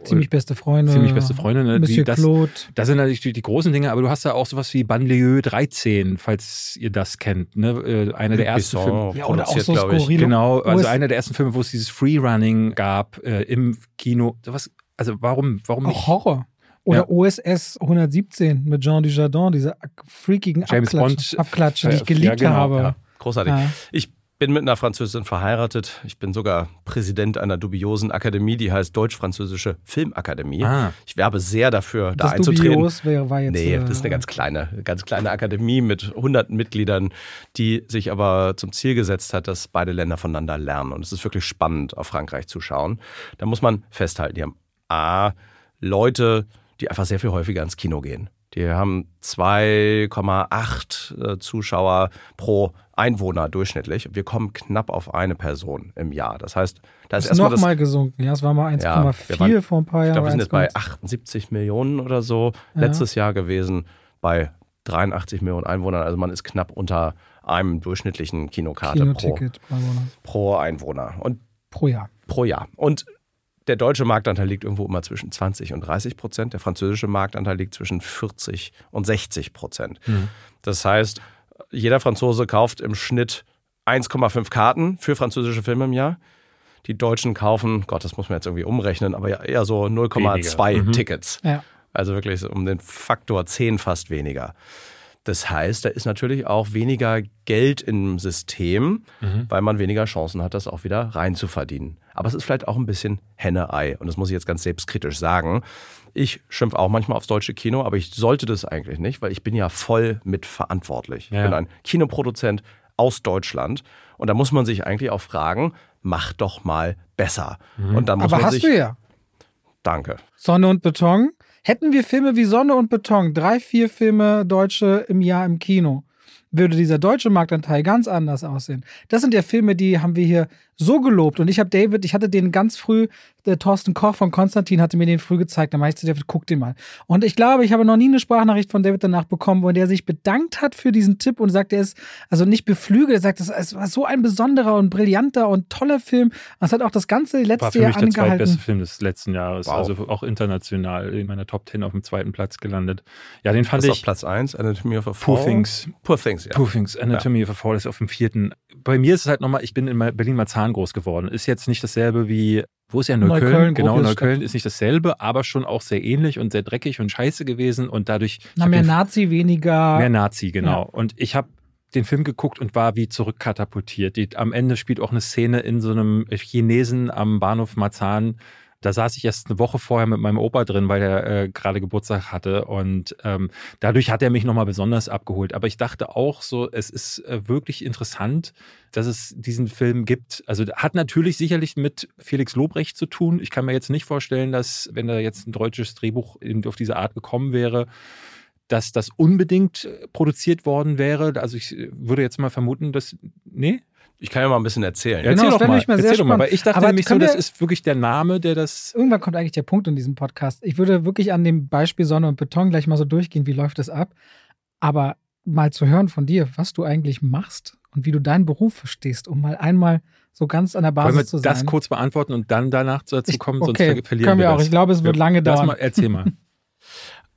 Ziemlich beste Freunde. Ziemlich beste Freunde. Ne? Monsieur die, das, Claude. das sind natürlich die, die, großen Dinge, aber du hast ja auch sowas wie Banlieue 13, falls ihr das kennt. Ne? Äh, einer der ersten Filme. Ja, oder auch so skurril. Genau, also einer der ersten Filme, wo es dieses Freerunning gab äh, im Kino. Was, also warum, warum nicht? Auch Horror. Oder ja. OSS 117 mit Jean Dujardin, diese freakigen James Abklatschen, Abklatschen, die ich geliebt ja, genau, habe. Ja. Großartig. Ich bin mit einer Französin verheiratet. Ich bin sogar Präsident einer dubiosen Akademie, die heißt Deutsch-Französische Filmakademie. Ah. Ich werbe sehr dafür, da das einzutreten. Dubios wäre, war jetzt, nee, das ist eine äh, ganz kleine, ganz kleine Akademie mit hunderten Mitgliedern, die sich aber zum Ziel gesetzt hat, dass beide Länder voneinander lernen. Und es ist wirklich spannend, auf Frankreich zu schauen. Da muss man festhalten, die haben A, Leute, die einfach sehr viel häufiger ins Kino gehen. Die haben 2,8 äh, Zuschauer pro Einwohner durchschnittlich. Wir kommen knapp auf eine Person im Jahr. Das heißt, da ist, ist erstmal. noch mal gesunken. Ja, es war mal 1,4 ja, vor ein paar Jahren. Ich glaube, wir sind jetzt bei 78 Millionen oder so ja. letztes Jahr gewesen, bei 83 Millionen Einwohnern. Also man ist knapp unter einem durchschnittlichen Kinokarte pro, pro Einwohner. Und pro Jahr. Pro Jahr. Und der deutsche Marktanteil liegt irgendwo immer zwischen 20 und 30 Prozent. Der französische Marktanteil liegt zwischen 40 und 60 Prozent. Mhm. Das heißt, jeder Franzose kauft im Schnitt 1,5 Karten für französische Filme im Jahr. Die Deutschen kaufen, Gott, das muss man jetzt irgendwie umrechnen, aber eher so 0,2 mhm. Tickets. Ja. Also wirklich um den Faktor 10 fast weniger. Das heißt, da ist natürlich auch weniger Geld im System, mhm. weil man weniger Chancen hat, das auch wieder reinzuverdienen. Aber es ist vielleicht auch ein bisschen Henne-Ei. Und das muss ich jetzt ganz selbstkritisch sagen. Ich schimpfe auch manchmal aufs deutsche Kino, aber ich sollte das eigentlich nicht, weil ich bin ja voll mitverantwortlich. Ja. Ich bin ein Kinoproduzent aus Deutschland. Und da muss man sich eigentlich auch fragen, mach doch mal besser. Mhm. Und dann muss aber man hast sich, du ja. Danke. Sonne und Beton. Hätten wir Filme wie Sonne und Beton, drei, vier Filme Deutsche im Jahr im Kino, würde dieser deutsche Marktanteil ganz anders aussehen. Das sind ja Filme, die haben wir hier so gelobt. Und ich habe David, ich hatte den ganz früh, der Thorsten Koch von Konstantin hatte mir den früh gezeigt. Da meinte ich zu David, guck den mal. Und ich glaube, ich habe noch nie eine Sprachnachricht von David danach bekommen, wo der sich bedankt hat für diesen Tipp und sagt, er ist also nicht beflügelt. Er sagt, es war so ein besonderer und brillanter und toller Film. Das hat auch das ganze letzte war für Jahr mich angehalten. der zweitbeste Film des letzten Jahres. Wow. Also auch international in meiner Top 10 auf dem zweiten Platz gelandet. Ja, den fand das ich. Auf Platz 1, Anatomy of a Fall. Poor Things. Poor Things, ja. Poor Things, Anatomy ja. of a Fall ist auf dem vierten. Bei mir ist es halt nochmal, ich bin in Berlin-Marzahn groß geworden. Ist jetzt nicht dasselbe wie, wo ist ja Neukölln? Neukölln genau, Neukölln ist nicht dasselbe, aber schon auch sehr ähnlich und sehr dreckig und scheiße gewesen und dadurch. Na, mehr Nazi, weniger. Mehr Nazi, genau. Ja. Und ich habe den Film geguckt und war wie zurückkatapultiert. Die, am Ende spielt auch eine Szene in so einem Chinesen am Bahnhof Marzahn Da saß ich erst eine Woche vorher mit meinem Opa drin, weil er äh, gerade Geburtstag hatte. Und ähm, dadurch hat er mich nochmal besonders abgeholt. Aber ich dachte auch so, es ist äh, wirklich interessant, dass es diesen Film gibt. Also hat natürlich sicherlich mit Felix Lobrecht zu tun. Ich kann mir jetzt nicht vorstellen, dass, wenn da jetzt ein deutsches Drehbuch auf diese Art gekommen wäre, dass das unbedingt produziert worden wäre. Also ich würde jetzt mal vermuten, dass. Nee? Ich kann ja mal ein bisschen erzählen. Genau, Erzähl das doch mal. nämlich mal sehr Erzähl doch mal, weil ich dachte Aber nämlich so, das ist wirklich der Name, der das. Irgendwann kommt eigentlich der Punkt in diesem Podcast. Ich würde wirklich an dem Beispiel Sonne und Beton gleich mal so durchgehen, wie läuft es ab. Aber mal zu hören von dir, was du eigentlich machst und wie du deinen Beruf verstehst, um mal einmal so ganz an der Wollen wir Basis zu sein. das kurz beantworten und dann danach dazu Ich- kommen, okay, sonst ver verlieren können wir wir auch. das. Ich glaube, es wird lange Lass dauern. Mal, erzähl mal.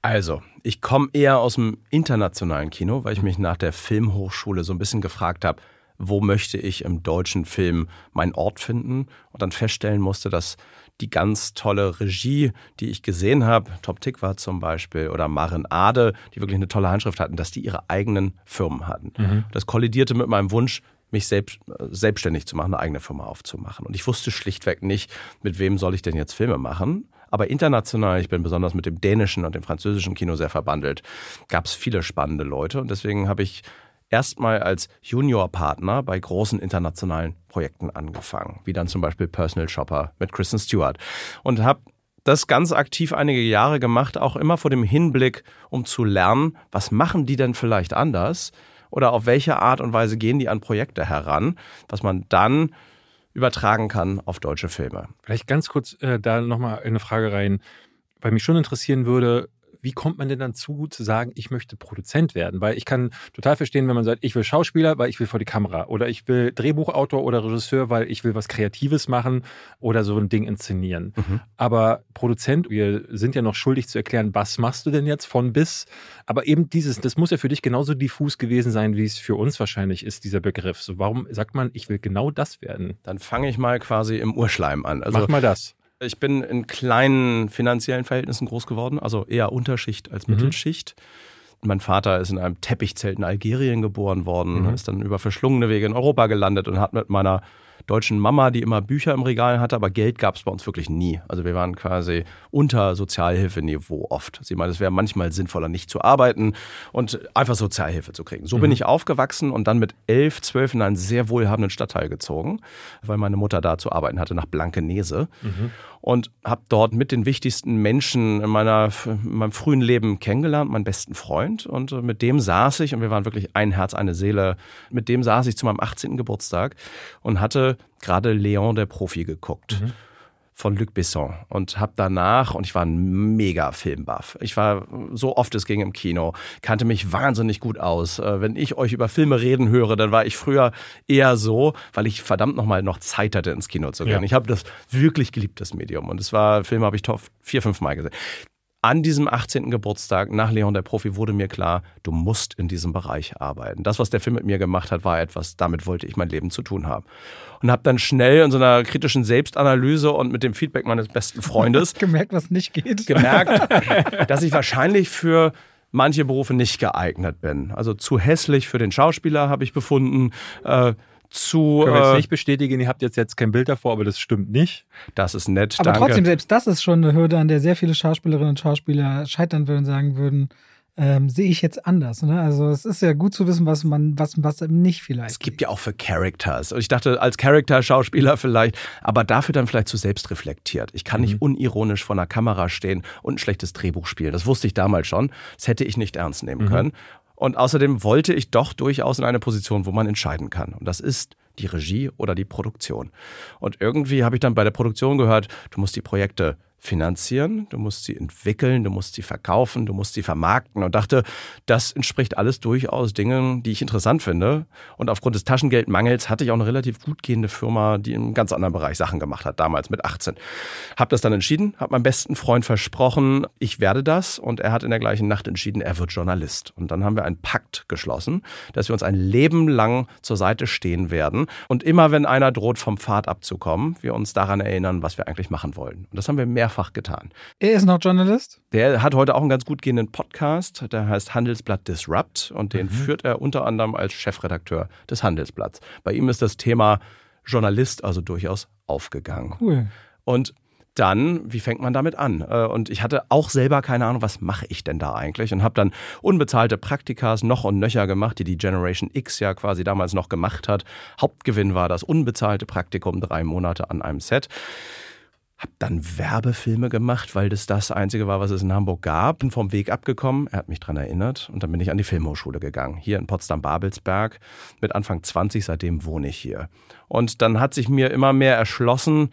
Also, ich komme eher aus dem internationalen Kino, weil ich mich nach der Filmhochschule so ein bisschen gefragt habe, wo möchte ich im deutschen Film meinen Ort finden und dann feststellen musste, dass die ganz tolle Regie, die ich gesehen habe, Top Tick war zum Beispiel oder Maren Ade, die wirklich eine tolle Handschrift hatten, dass die ihre eigenen Firmen hatten. Das kollidierte mit meinem Wunsch, mich selbst, äh, selbstständig zu machen, eine eigene Firma aufzumachen. Und ich wusste schlichtweg nicht, mit wem soll ich denn jetzt Filme machen. Aber international, ich bin besonders mit dem dänischen und dem französischen Kino sehr verbandelt, gab es viele spannende Leute. Und deswegen habe ich erstmal als Juniorpartner bei großen internationalen Projekten angefangen, wie dann zum Beispiel Personal Shopper mit Kristen Stewart. Und habe das ganz aktiv einige Jahre gemacht, auch immer vor dem Hinblick, um zu lernen, was machen die denn vielleicht anders oder auf welche Art und Weise gehen die an Projekte heran, was man dann übertragen kann auf deutsche Filme. Vielleicht ganz kurz äh, da nochmal eine Frage rein, weil mich schon interessieren würde, wie kommt man denn dann zu, zu sagen, ich möchte Produzent werden? Weil ich kann total verstehen, wenn man sagt, ich will Schauspieler, weil ich will vor die Kamera. Oder ich will Drehbuchautor oder Regisseur, weil ich will was Kreatives machen oder so ein Ding inszenieren. Mhm. Aber Produzent, wir sind ja noch schuldig zu erklären, was machst du denn jetzt von bis? Aber eben dieses, das muss ja für dich genauso diffus gewesen sein, wie es für uns wahrscheinlich ist, dieser Begriff. So, warum sagt man, ich will genau das werden? Dann fange ich mal quasi im Urschleim an. Also Mach mal das. Ich bin in kleinen finanziellen Verhältnissen groß geworden, also eher Unterschicht als Mhm. Mittelschicht. Mein Vater ist in einem Teppichzelt in Algerien geboren worden, Mhm. ist dann über verschlungene Wege in Europa gelandet und hat mit meiner deutschen Mama, die immer Bücher im Regal hatte, aber Geld gab es bei uns wirklich nie. Also wir waren quasi unter Sozialhilfeniveau oft. Sie meinte, es wäre manchmal sinnvoller, nicht zu arbeiten und einfach Sozialhilfe zu kriegen. So bin ich aufgewachsen und dann mit elf, zwölf in einen sehr wohlhabenden Stadtteil gezogen, weil meine Mutter da zu arbeiten hatte, nach Blankenese. Und habe dort mit den wichtigsten Menschen in, meiner, in meinem frühen Leben kennengelernt, meinen besten Freund. Und äh, mit dem saß ich, und wir waren wirklich ein Herz, eine Seele, mit dem saß ich zu meinem 18. Geburtstag und hatte gerade Leon der Profi geguckt. Von Luc Besson und habe danach, und ich war ein mega Filmbuff. Ich war so oft es ging im Kino, kannte mich wahnsinnig gut aus. Äh, Wenn ich euch über Filme reden höre, dann war ich früher eher so, weil ich verdammt nochmal noch Zeit hatte, ins Kino zu gehen. Ja. Ich habe das wirklich geliebt, das Medium. Und es war, Filme habe ich vier, fünf Mal gesehen. An diesem 18. Geburtstag nach Leon der Profi wurde mir klar, du musst in diesem Bereich arbeiten. Das, was der Film mit mir gemacht hat, war etwas, damit wollte ich mein Leben zu tun haben. Und habe dann schnell in so einer kritischen Selbstanalyse und mit dem Feedback meines besten Freundes gemerkt, was nicht geht. gemerkt, dass ich wahrscheinlich für manche Berufe nicht geeignet bin. Also zu hässlich für den Schauspieler habe ich befunden. Äh, zu, Können wir jetzt äh, nicht bestätigen, ihr habt jetzt, jetzt kein Bild davor, aber das stimmt nicht. das ist nett, Aber danke. trotzdem, selbst das ist schon eine Hürde, an der sehr viele Schauspielerinnen und Schauspieler scheitern würden und sagen würden, ähm, sehe ich jetzt anders. Ne? Also es ist ja gut zu wissen, was man, was, was eben nicht vielleicht. Es gibt ja auch für Characters. Und ich dachte, als Character-Schauspieler vielleicht, aber dafür dann vielleicht zu selbstreflektiert. Ich kann nicht unironisch vor einer Kamera stehen und ein schlechtes Drehbuch spielen. Das wusste ich damals schon. Das hätte ich nicht ernst nehmen können. Und außerdem wollte ich doch durchaus in eine Position, wo man entscheiden kann. Und das ist die Regie oder die Produktion. Und irgendwie habe ich dann bei der Produktion gehört, du musst die Projekte finanzieren, du musst sie entwickeln, du musst sie verkaufen, du musst sie vermarkten und dachte, das entspricht alles durchaus Dingen, die ich interessant finde. Und aufgrund des Taschengeldmangels hatte ich auch eine relativ gut gehende Firma, die im ganz anderen Bereich Sachen gemacht hat, damals mit 18. Hab das dann entschieden, habe meinem besten Freund versprochen, ich werde das und er hat in der gleichen Nacht entschieden, er wird Journalist. Und dann haben wir einen Pakt geschlossen, dass wir uns ein Leben lang zur Seite stehen werden und immer wenn einer droht vom Pfad abzukommen, wir uns daran erinnern, was wir eigentlich machen wollen. Und das haben wir mehrfach getan. er ist noch Journalist? Der hat heute auch einen ganz gut gehenden Podcast, der heißt Handelsblatt Disrupt und den führt er unter anderem als Chefredakteur des Handelsblatts. Bei ihm ist das Thema Journalist also durchaus aufgegangen. Cool. Und dann, wie fängt man damit an? Äh, und ich hatte auch selber keine Ahnung, was mache ich denn da eigentlich? Und habe dann unbezahlte Praktikas noch und nöcher gemacht, die die Generation X ja quasi damals noch gemacht hat. Hauptgewinn war das unbezahlte Praktikum, drei Monate an einem Set. Hab dann Werbefilme gemacht, weil das das Einzige war, was es in Hamburg gab. Bin vom Weg abgekommen, er hat mich daran erinnert und dann bin ich an die Filmhochschule gegangen, hier in Potsdam-Babelsberg mit Anfang 20, seitdem wohne ich hier. Und dann hat sich mir immer mehr erschlossen,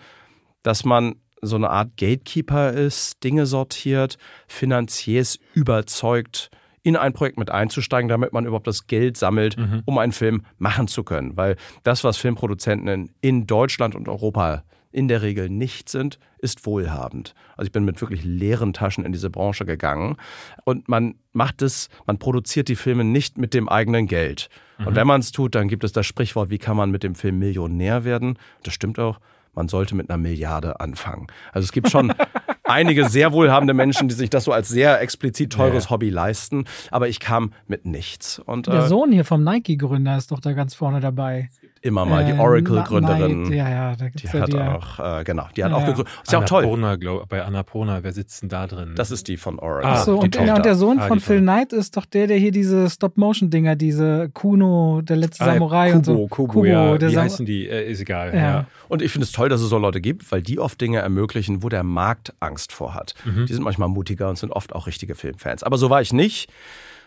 dass man so eine Art Gatekeeper ist, Dinge sortiert, Finanziers überzeugt, in ein Projekt mit einzusteigen, damit man überhaupt das Geld sammelt, mhm. um einen Film machen zu können. Weil das, was Filmproduzenten in Deutschland und Europa in der Regel nicht sind, ist wohlhabend. Also ich bin mit wirklich leeren Taschen in diese Branche gegangen und man macht es, man produziert die Filme nicht mit dem eigenen Geld. Mhm. Und wenn man es tut, dann gibt es das Sprichwort, wie kann man mit dem Film Millionär werden? Das stimmt auch man sollte mit einer Milliarde anfangen. Also es gibt schon einige sehr wohlhabende Menschen, die sich das so als sehr explizit teures ja. Hobby leisten, aber ich kam mit nichts. Und, Der äh, Sohn hier vom Nike-Gründer ist doch da ganz vorne dabei immer mal. Die ähm, Oracle-Gründerin. Ja, ja, da gibt's die ja hat die, auch, äh, genau, die hat ja, auch gegründet. Ist ja auch toll. Glaub, bei Annapurna, wer sitzt denn da drin? Das ist die von Oracle. Ah, so, und, und, der Sohn ah, von Phil Knight ist doch der, der hier diese Stop-Motion-Dinger, diese Kuno, der letzte ah, Samurai Kubo, und so. Kubo, Kubo ja. Wie Sam heißen die? Äh, ist egal. Ja. Und ich finde es toll, dass es so Leute gibt, weil die oft Dinge ermöglichen, wo der Markt Angst vor hat. Mhm. Die sind manchmal mutiger und sind oft auch richtige Filmfans. Aber so war ich nicht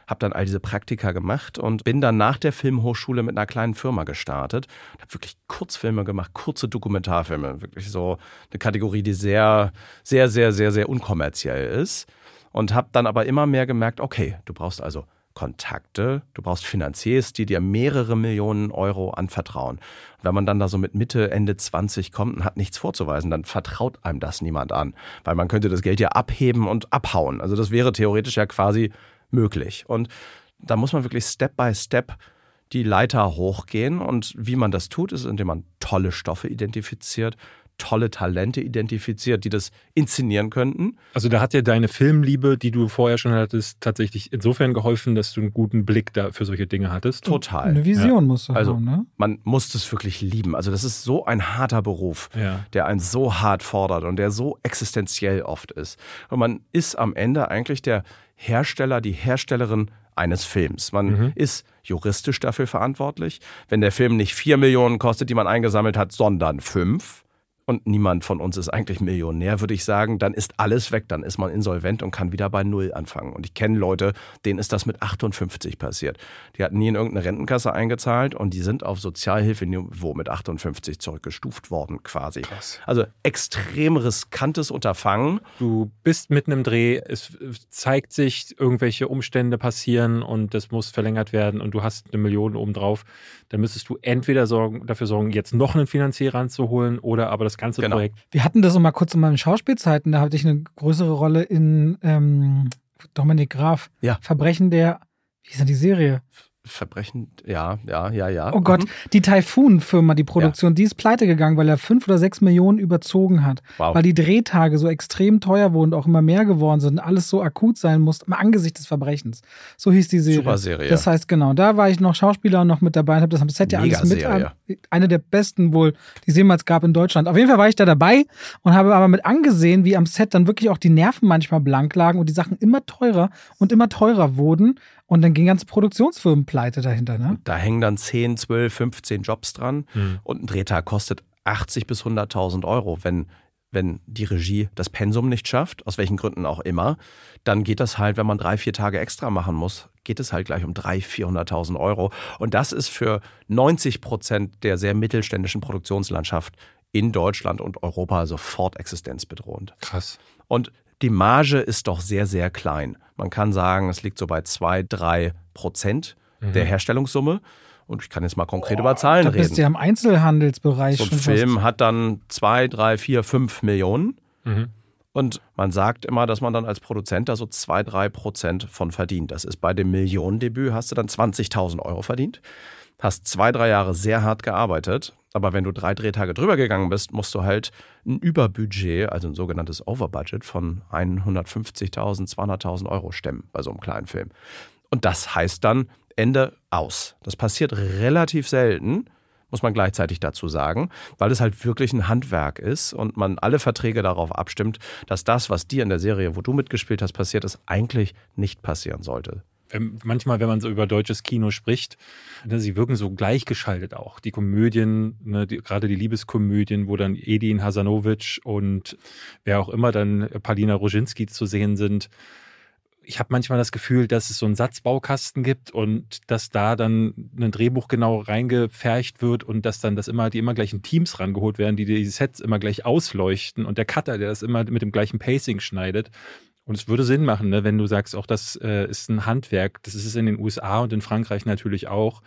habe dann all diese Praktika gemacht und bin dann nach der Filmhochschule mit einer kleinen Firma gestartet. Habe wirklich Kurzfilme gemacht, kurze Dokumentarfilme, wirklich so eine Kategorie, die sehr, sehr, sehr, sehr, sehr unkommerziell ist. Und habe dann aber immer mehr gemerkt, okay, du brauchst also Kontakte, du brauchst Finanziers, die dir mehrere Millionen Euro anvertrauen. wenn man dann da so mit Mitte, Ende 20 kommt und hat nichts vorzuweisen, dann vertraut einem das niemand an. Weil man könnte das Geld ja abheben und abhauen. Also das wäre theoretisch ja quasi möglich. Und da muss man wirklich Step by Step die Leiter hochgehen. Und wie man das tut, ist, indem man tolle Stoffe identifiziert, tolle Talente identifiziert, die das inszenieren könnten. Also da hat ja deine Filmliebe, die du vorher schon hattest, tatsächlich insofern geholfen, dass du einen guten Blick da für solche Dinge hattest. Total. Eine Vision ja. musst du also, haben, ne? Man muss es wirklich lieben. Also das ist so ein harter Beruf, ja. der einen so hart fordert und der so existenziell oft ist. Und man ist am Ende eigentlich der Hersteller, die Herstellerin eines Films. Man mhm. ist juristisch dafür verantwortlich. Wenn der Film nicht vier Millionen kostet, die man eingesammelt hat, sondern fünf, und niemand von uns ist eigentlich Millionär, würde ich sagen, dann ist alles weg, dann ist man insolvent und kann wieder bei Null anfangen. Und ich kenne Leute, denen ist das mit 58 passiert. Die hatten nie in irgendeine Rentenkasse eingezahlt und die sind auf Sozialhilfeniveau mit 58 zurückgestuft worden quasi. Krass. Also extrem riskantes Unterfangen. Du bist mitten im Dreh, es zeigt sich, irgendwelche Umstände passieren und das muss verlängert werden und du hast eine Million obendrauf. Dann müsstest du entweder sorgen, dafür sorgen, jetzt noch einen Finanzierer ranzuholen oder aber das das ganze genau. Projekt. Wir hatten das mal kurz in meinen Schauspielzeiten, da hatte ich eine größere Rolle in ähm, Dominik Graf. Ja. Verbrechen der, wie ist denn die Serie? Verbrechen, ja, ja, ja, ja. Oh Gott, mhm. die Typhoon-Firma, die Produktion, ja. die ist pleite gegangen, weil er fünf oder sechs Millionen überzogen hat. Wow. Weil die Drehtage so extrem teuer wurden und auch immer mehr geworden sind und alles so akut sein musste, im Angesicht des Verbrechens. So hieß die Serie. Super Serie. Das heißt, genau, da war ich noch Schauspieler und noch mit dabei und habe das am Set ja alles mit. Eine der besten wohl, die es jemals gab in Deutschland. Auf jeden Fall war ich da dabei und habe aber mit angesehen, wie am Set dann wirklich auch die Nerven manchmal blank lagen und die Sachen immer teurer und immer teurer wurden. Und dann gingen ganze Produktionsfirmen pleite dahinter, ne? Da hängen dann 10, 12, 15 Jobs dran mhm. und ein Drehtag kostet 80 bis 100.000 Euro. Wenn, wenn die Regie das Pensum nicht schafft, aus welchen Gründen auch immer, dann geht das halt, wenn man drei, vier Tage extra machen muss, geht es halt gleich um 300.000, 400.000 Euro. Und das ist für 90 Prozent der sehr mittelständischen Produktionslandschaft in Deutschland und Europa sofort existenzbedrohend. Krass. Und die Marge ist doch sehr, sehr klein. Man kann sagen, es liegt so bei zwei, drei Prozent mhm. der Herstellungssumme. Und ich kann jetzt mal konkret oh, über Zahlen da reden. bist ja im Einzelhandelsbereich. So ein Film hat dann zwei, drei, vier, fünf Millionen. Mhm. Und man sagt immer, dass man dann als Produzent da so zwei, drei Prozent von verdient. Das ist bei dem Millionendebüt hast du dann 20.000 Euro verdient. Hast zwei, drei Jahre sehr hart gearbeitet aber wenn du drei Drehtage drüber gegangen bist, musst du halt ein Überbudget, also ein sogenanntes Overbudget von 150.000, 200.000 Euro stemmen bei so einem kleinen Film. Und das heißt dann Ende aus. Das passiert relativ selten, muss man gleichzeitig dazu sagen, weil es halt wirklich ein Handwerk ist und man alle Verträge darauf abstimmt, dass das, was dir in der Serie, wo du mitgespielt hast, passiert ist, eigentlich nicht passieren sollte. Ähm, manchmal, wenn man so über deutsches Kino spricht, ne, sie wirken so gleichgeschaltet auch. Die Komödien, ne, die, gerade die Liebeskomödien, wo dann Edin Hasanovic und wer auch immer dann Palina Roginski zu sehen sind. Ich habe manchmal das Gefühl, dass es so einen Satzbaukasten gibt und dass da dann ein Drehbuch genau reingefercht wird und dass dann das immer die immer gleichen Teams rangeholt werden, die die Sets immer gleich ausleuchten und der Cutter, der das immer mit dem gleichen Pacing schneidet. Und es würde Sinn machen, ne, wenn du sagst, auch das äh, ist ein Handwerk. Das ist es in den USA und in Frankreich natürlich auch.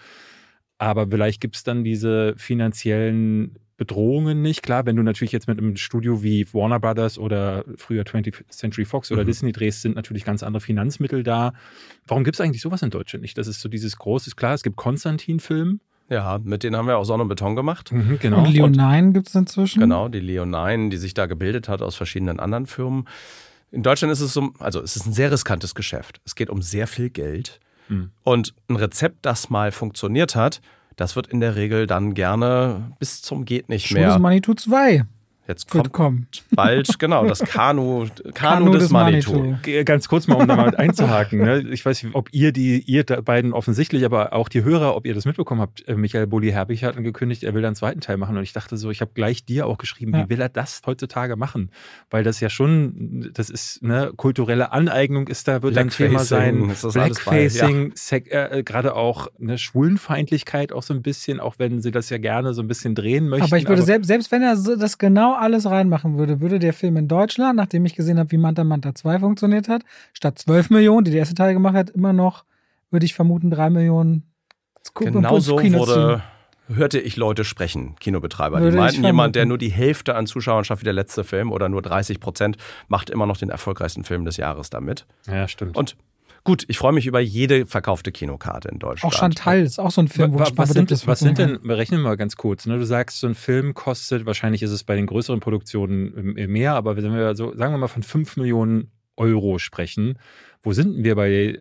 Aber vielleicht gibt es dann diese finanziellen Bedrohungen nicht. Klar, wenn du natürlich jetzt mit einem Studio wie Warner Brothers oder früher 20th Century Fox oder mhm. Disney drehst, sind natürlich ganz andere Finanzmittel da. Warum gibt es eigentlich sowas in Deutschland nicht? Das ist so dieses große, klar, es gibt Konstantin-Film. Ja, mit denen haben wir auch Sonne und Beton gemacht. Mhm, genau. Und Leonine gibt es inzwischen. Genau, die Leonine, die sich da gebildet hat aus verschiedenen anderen Firmen. In Deutschland ist es so, also es ist ein sehr riskantes Geschäft. Es geht um sehr viel Geld. Mhm. Und ein Rezept, das mal funktioniert hat, das wird in der Regel dann gerne bis zum geht nicht mehr. Schuldes Manitou 2. Jetzt kommt, kommt. bald, genau, das Kanu, Kanu, Kanu des, des Manitou. Manitou. Ganz kurz mal, um da mal einzuhaken. Ne? Ich weiß nicht, ob ihr die, ihr beiden offensichtlich, aber auch die Hörer, ob ihr das mitbekommen habt. Äh, Michael Bulli-Herbig hat angekündigt, er will einen zweiten Teil machen. Und ich dachte so, ich habe gleich dir auch geschrieben, ja. wie will er das heutzutage machen? Weil das ja schon, das ist, ne, kulturelle Aneignung ist da, wird ein Thema sein. Blackfacing, ja. äh, gerade auch eine Schwulenfeindlichkeit auch so ein bisschen, auch wenn sie das ja gerne so ein bisschen drehen möchten. Aber ich würde aber selbst, selbst wenn er das genau alles reinmachen würde, würde der Film in Deutschland, nachdem ich gesehen habe, wie Manta Manta 2 funktioniert hat, statt 12 Millionen, die der erste Teil gemacht hat, immer noch, würde ich vermuten, 3 Millionen. Genau so wurde, hörte ich Leute sprechen, Kinobetreiber. Würde die meinten, jemand, der nur die Hälfte an Zuschauern schafft wie der letzte Film oder nur 30 Prozent, macht immer noch den erfolgreichsten Film des Jahres damit. Ja, stimmt. Und Gut, ich freue mich über jede verkaufte Kinokarte in Deutschland. Auch Chantal ist auch so ein Film, wo was, was sind, was sind denn, berechnen wir mal ganz kurz, ne? du sagst, so ein Film kostet, wahrscheinlich ist es bei den größeren Produktionen mehr, aber wenn wir so, sagen wir mal von 5 Millionen Euro sprechen, wo sind wir bei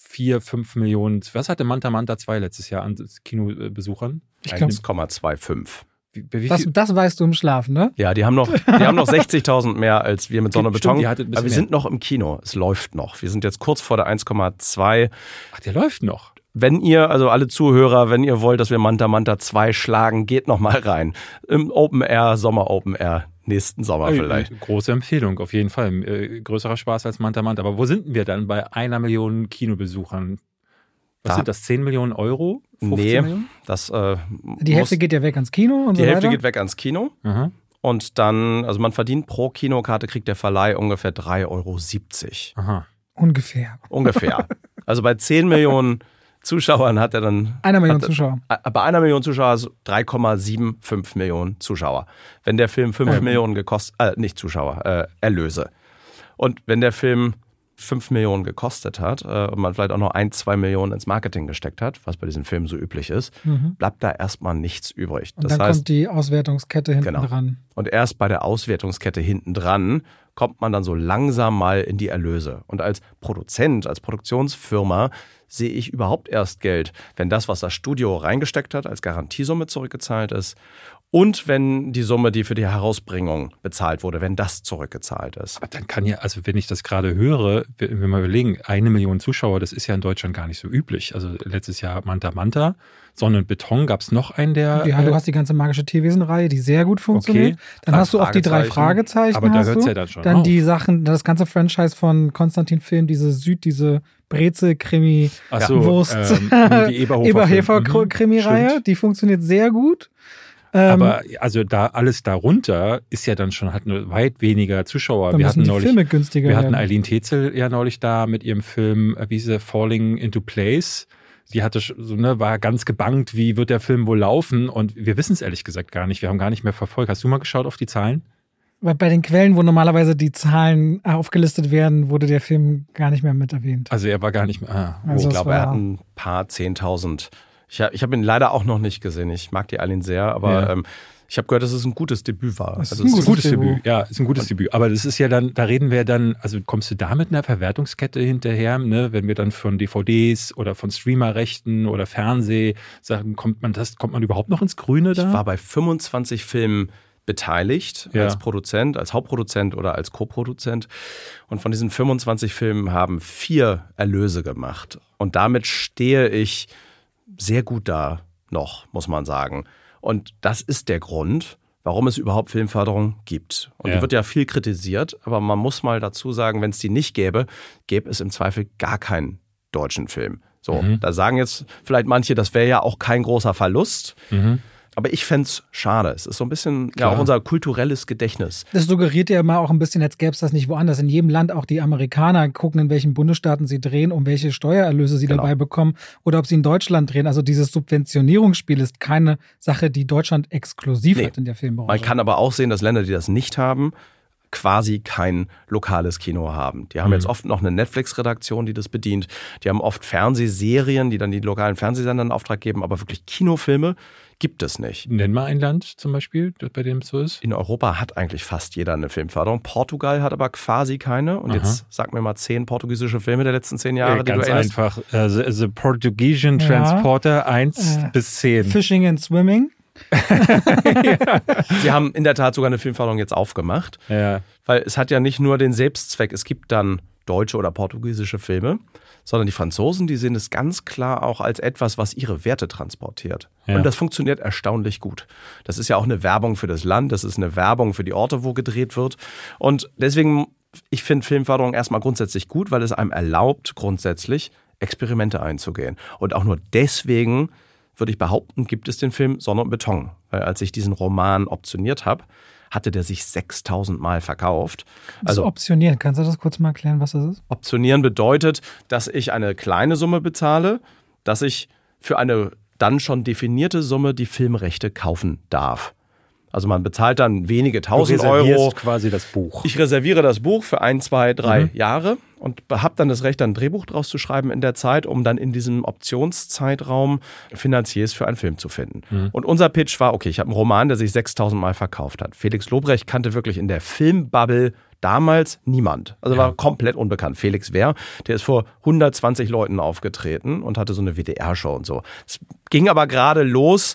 4, 5 Millionen, was hatte Manta Manta 2 letztes Jahr an Kinobesuchern? Ich glaube 1,25. Wie, wie das, das, weißt du im Schlaf, ne? Ja, die haben noch, noch 60.000 mehr als wir mit Sonne und Beton. Aber wir mehr. sind noch im Kino. Es läuft noch. Wir sind jetzt kurz vor der 1,2. Ach, der läuft noch. Wenn ihr, also alle Zuhörer, wenn ihr wollt, dass wir Manta Manta 2 schlagen, geht noch mal rein. Im Open Air, Sommer Open Air, nächsten Sommer vielleicht. Große Empfehlung, auf jeden Fall. Äh, größerer Spaß als Manta Manta. Aber wo sind wir dann bei einer Million Kinobesuchern? Was da, sind das? 10 Millionen Euro? Nee, Millionen? das. Äh, die Hälfte geht ja weg ans Kino und Die so Hälfte weiter? geht weg ans Kino. Mhm. Und dann, also man verdient pro Kinokarte, kriegt der Verleih ungefähr 3,70 Euro. Aha. Ungefähr. Ungefähr. Also bei 10 Millionen Zuschauern hat er dann. Einer Million hat, Zuschauer. Bei einer Million Zuschauer also 3,75 Millionen Zuschauer. Wenn der Film 5 ähm. Millionen gekostet, äh, nicht Zuschauer, äh, Erlöse. Und wenn der Film 5 Millionen gekostet hat äh, und man vielleicht auch noch ein, zwei Millionen ins Marketing gesteckt hat, was bei diesen Filmen so üblich ist, mhm. bleibt da erstmal nichts übrig. Und das dann heißt, kommt die Auswertungskette hinten genau. dran. Und erst bei der Auswertungskette hinten dran kommt man dann so langsam mal in die Erlöse. Und als Produzent, als Produktionsfirma sehe ich überhaupt erst Geld, wenn das, was das Studio reingesteckt hat, als Garantiesumme zurückgezahlt ist und wenn die Summe, die für die Herausbringung bezahlt wurde, wenn das zurückgezahlt ist. Aber dann kann ja, also wenn ich das gerade höre, wenn wir mal überlegen, eine Million Zuschauer, das ist ja in Deutschland gar nicht so üblich. Also letztes Jahr Manta Manta, Sonne und Beton gab es noch einen, der. Ja, du äh, hast die ganze magische Tierwesen-Reihe, die sehr gut funktioniert. Okay. Dann hast du auch die drei Fragezeichen. Aber da hört es ja dann schon. Dann auf. die Sachen, das ganze Franchise von Konstantin Film, diese Süd, diese Brezel-Krimi, so, Wurst, ähm, die Eberhefer-Krimi-Reihe, mhm, die funktioniert sehr gut. Ähm, Aber also da alles darunter ist ja dann schon hat nur weit weniger Zuschauer. wir hatten neulich, Filme günstiger wir hatten Eileen Tetzel ja neulich da mit ihrem Film, äh, wie der, Falling into Place. Die hatte so, ne, war ganz gebangt, wie wird der Film wohl laufen? Und wir wissen es ehrlich gesagt gar nicht. Wir haben gar nicht mehr verfolgt. Hast du mal geschaut auf die Zahlen? Bei den Quellen, wo normalerweise die Zahlen aufgelistet werden, wurde der Film gar nicht mehr mit erwähnt. Also er war gar nicht mehr. Ah. Also ich glaube, er hat ein paar Zehntausend ich habe ich hab ihn leider auch noch nicht gesehen. Ich mag die Alin sehr, aber ja. ähm, Ich habe gehört, dass es ein gutes Debüt war. Das ist also ein es gutes gutes Debüt. Debüt. Ja, ist ein gutes Debüt. Aber das ist ja dann, da reden wir dann, also kommst du da mit einer Verwertungskette hinterher, ne? wenn wir dann von DVDs oder von Streamerrechten oder Fernseh sagen, kommt man das, kommt man überhaupt noch ins Grüne da? Ich war bei 25 Filmen beteiligt Ja. als Produzent, als Hauptproduzent oder als Co-Produzent. Und von diesen 25 Filmen haben vier Erlöse gemacht. Und damit stehe ich sehr gut da noch, muss man sagen. Und das ist der Grund, warum es überhaupt Filmförderung gibt. Und Ja. die wird ja viel kritisiert, aber man muss mal dazu sagen, wenn es die nicht gäbe, gäbe es im Zweifel gar keinen deutschen Film. So, Mhm. da sagen jetzt vielleicht manche, das wäre ja auch kein großer Verlust. Mhm. Aber ich fände es schade. Es ist so ein bisschen ja, auch unser kulturelles Gedächtnis. Das suggeriert ja mal auch ein bisschen, als gäbe es das nicht woanders. In jedem Land auch die Amerikaner gucken, in welchen Bundesstaaten sie drehen, um welche Steuererlöse sie Genau. dabei bekommen oder ob sie in Deutschland drehen. Also dieses Subventionierungsspiel ist keine Sache, die Deutschland exklusiv Nee. hat in der Filmbranche. Man kann aber auch sehen, dass Länder, die das nicht haben, quasi kein lokales Kino haben. Die haben Mhm. jetzt oft noch eine Netflix-Redaktion, die das bedient. Die haben oft Fernsehserien, die dann die lokalen Fernsehsender in Auftrag geben, aber wirklich Kinofilme gibt es nicht. Nenn mal ein Land zum Beispiel, das bei dem es so ist. In Europa hat eigentlich fast jeder eine Filmförderung. Portugal hat aber quasi keine. Und Aha. jetzt sag mir mal zehn portugiesische Filme der letzten zehn Jahre, Äh, die ganz du erinnerst. einfach. Äh, the, the Portuguesian Ja. Transporter 1 Äh, bis 10. Fishing and Swimming. Sie haben in der Tat sogar eine Filmförderung jetzt aufgemacht. Ja. Weil es hat ja nicht nur den Selbstzweck, es gibt dann deutsche oder portugiesische Filme, sondern die Franzosen, die sehen es ganz klar auch als etwas, was ihre Werte transportiert. Ja. Und das funktioniert erstaunlich gut. Das ist ja auch eine Werbung für das Land, das ist eine Werbung für die Orte, wo gedreht wird. Und deswegen, ich finde Filmförderung erstmal grundsätzlich gut, weil es einem erlaubt, grundsätzlich Experimente einzugehen. Und auch nur deswegen würde ich behaupten, gibt es den Film Sonne und Beton. Weil als ich diesen Roman optioniert habe, hatte der sich 6000 Mal verkauft. Also Also optionieren. Kannst du das kurz mal erklären, was das ist? optionieren bedeutet, dass ich eine kleine Summe bezahle, dass ich für eine dann schon definierte Summe die Filmrechte kaufen darf. Also man bezahlt dann wenige tausend Euro. quasi das Buch. Ich reserviere das Buch für ein, zwei, drei Jahre und habe dann das Recht, dann ein Drehbuch draus zu schreiben in der Zeit, um dann in diesem Optionszeitraum Finanziers für einen Film zu finden. Und unser Pitch war, okay, ich habe einen Roman, der sich 6000 Mal verkauft hat. Felix Lobrecht kannte wirklich in der Filmbubble damals niemand. Also war komplett unbekannt. Felix Wehr, der ist vor 120 Leuten aufgetreten und hatte so eine WDR-Show und so. Es ging aber gerade los,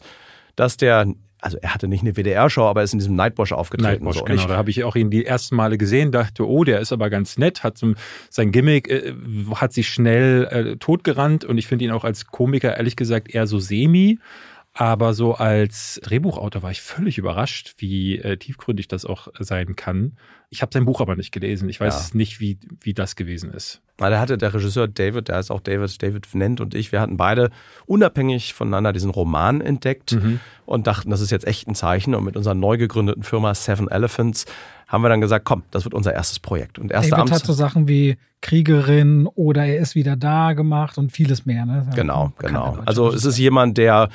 dass der also er hatte nicht eine WDR-Show, aber er ist in diesem Nightwash aufgetreten. Nightwatch, so. Genau. ich- Da habe ich auch ihn die ersten Male gesehen, dachte, oh, der ist aber ganz nett, hat so sein Gimmick, äh, hat sich schnell äh, totgerannt und ich finde ihn auch als Komiker ehrlich gesagt eher so semi. Aber so als Drehbuchautor war ich völlig überrascht, wie äh, tiefgründig das auch sein kann. Ich habe sein Buch aber nicht gelesen. Ich weiß Ja. nicht, wie, wie das gewesen ist. Na, der hatte der Regisseur David, der ist auch David, David Vnent und ich, wir hatten beide unabhängig voneinander diesen Roman entdeckt Mhm. und dachten, das ist jetzt echt ein Zeichen. Und mit unserer neu gegründeten Firma Seven Elephants haben wir dann gesagt, komm, das wird unser erstes Projekt. Und erste David Amts hat so Sachen wie Kriegerin oder er ist wieder da gemacht und vieles mehr. Ne? Genau, genau. Also es ist jemand, der,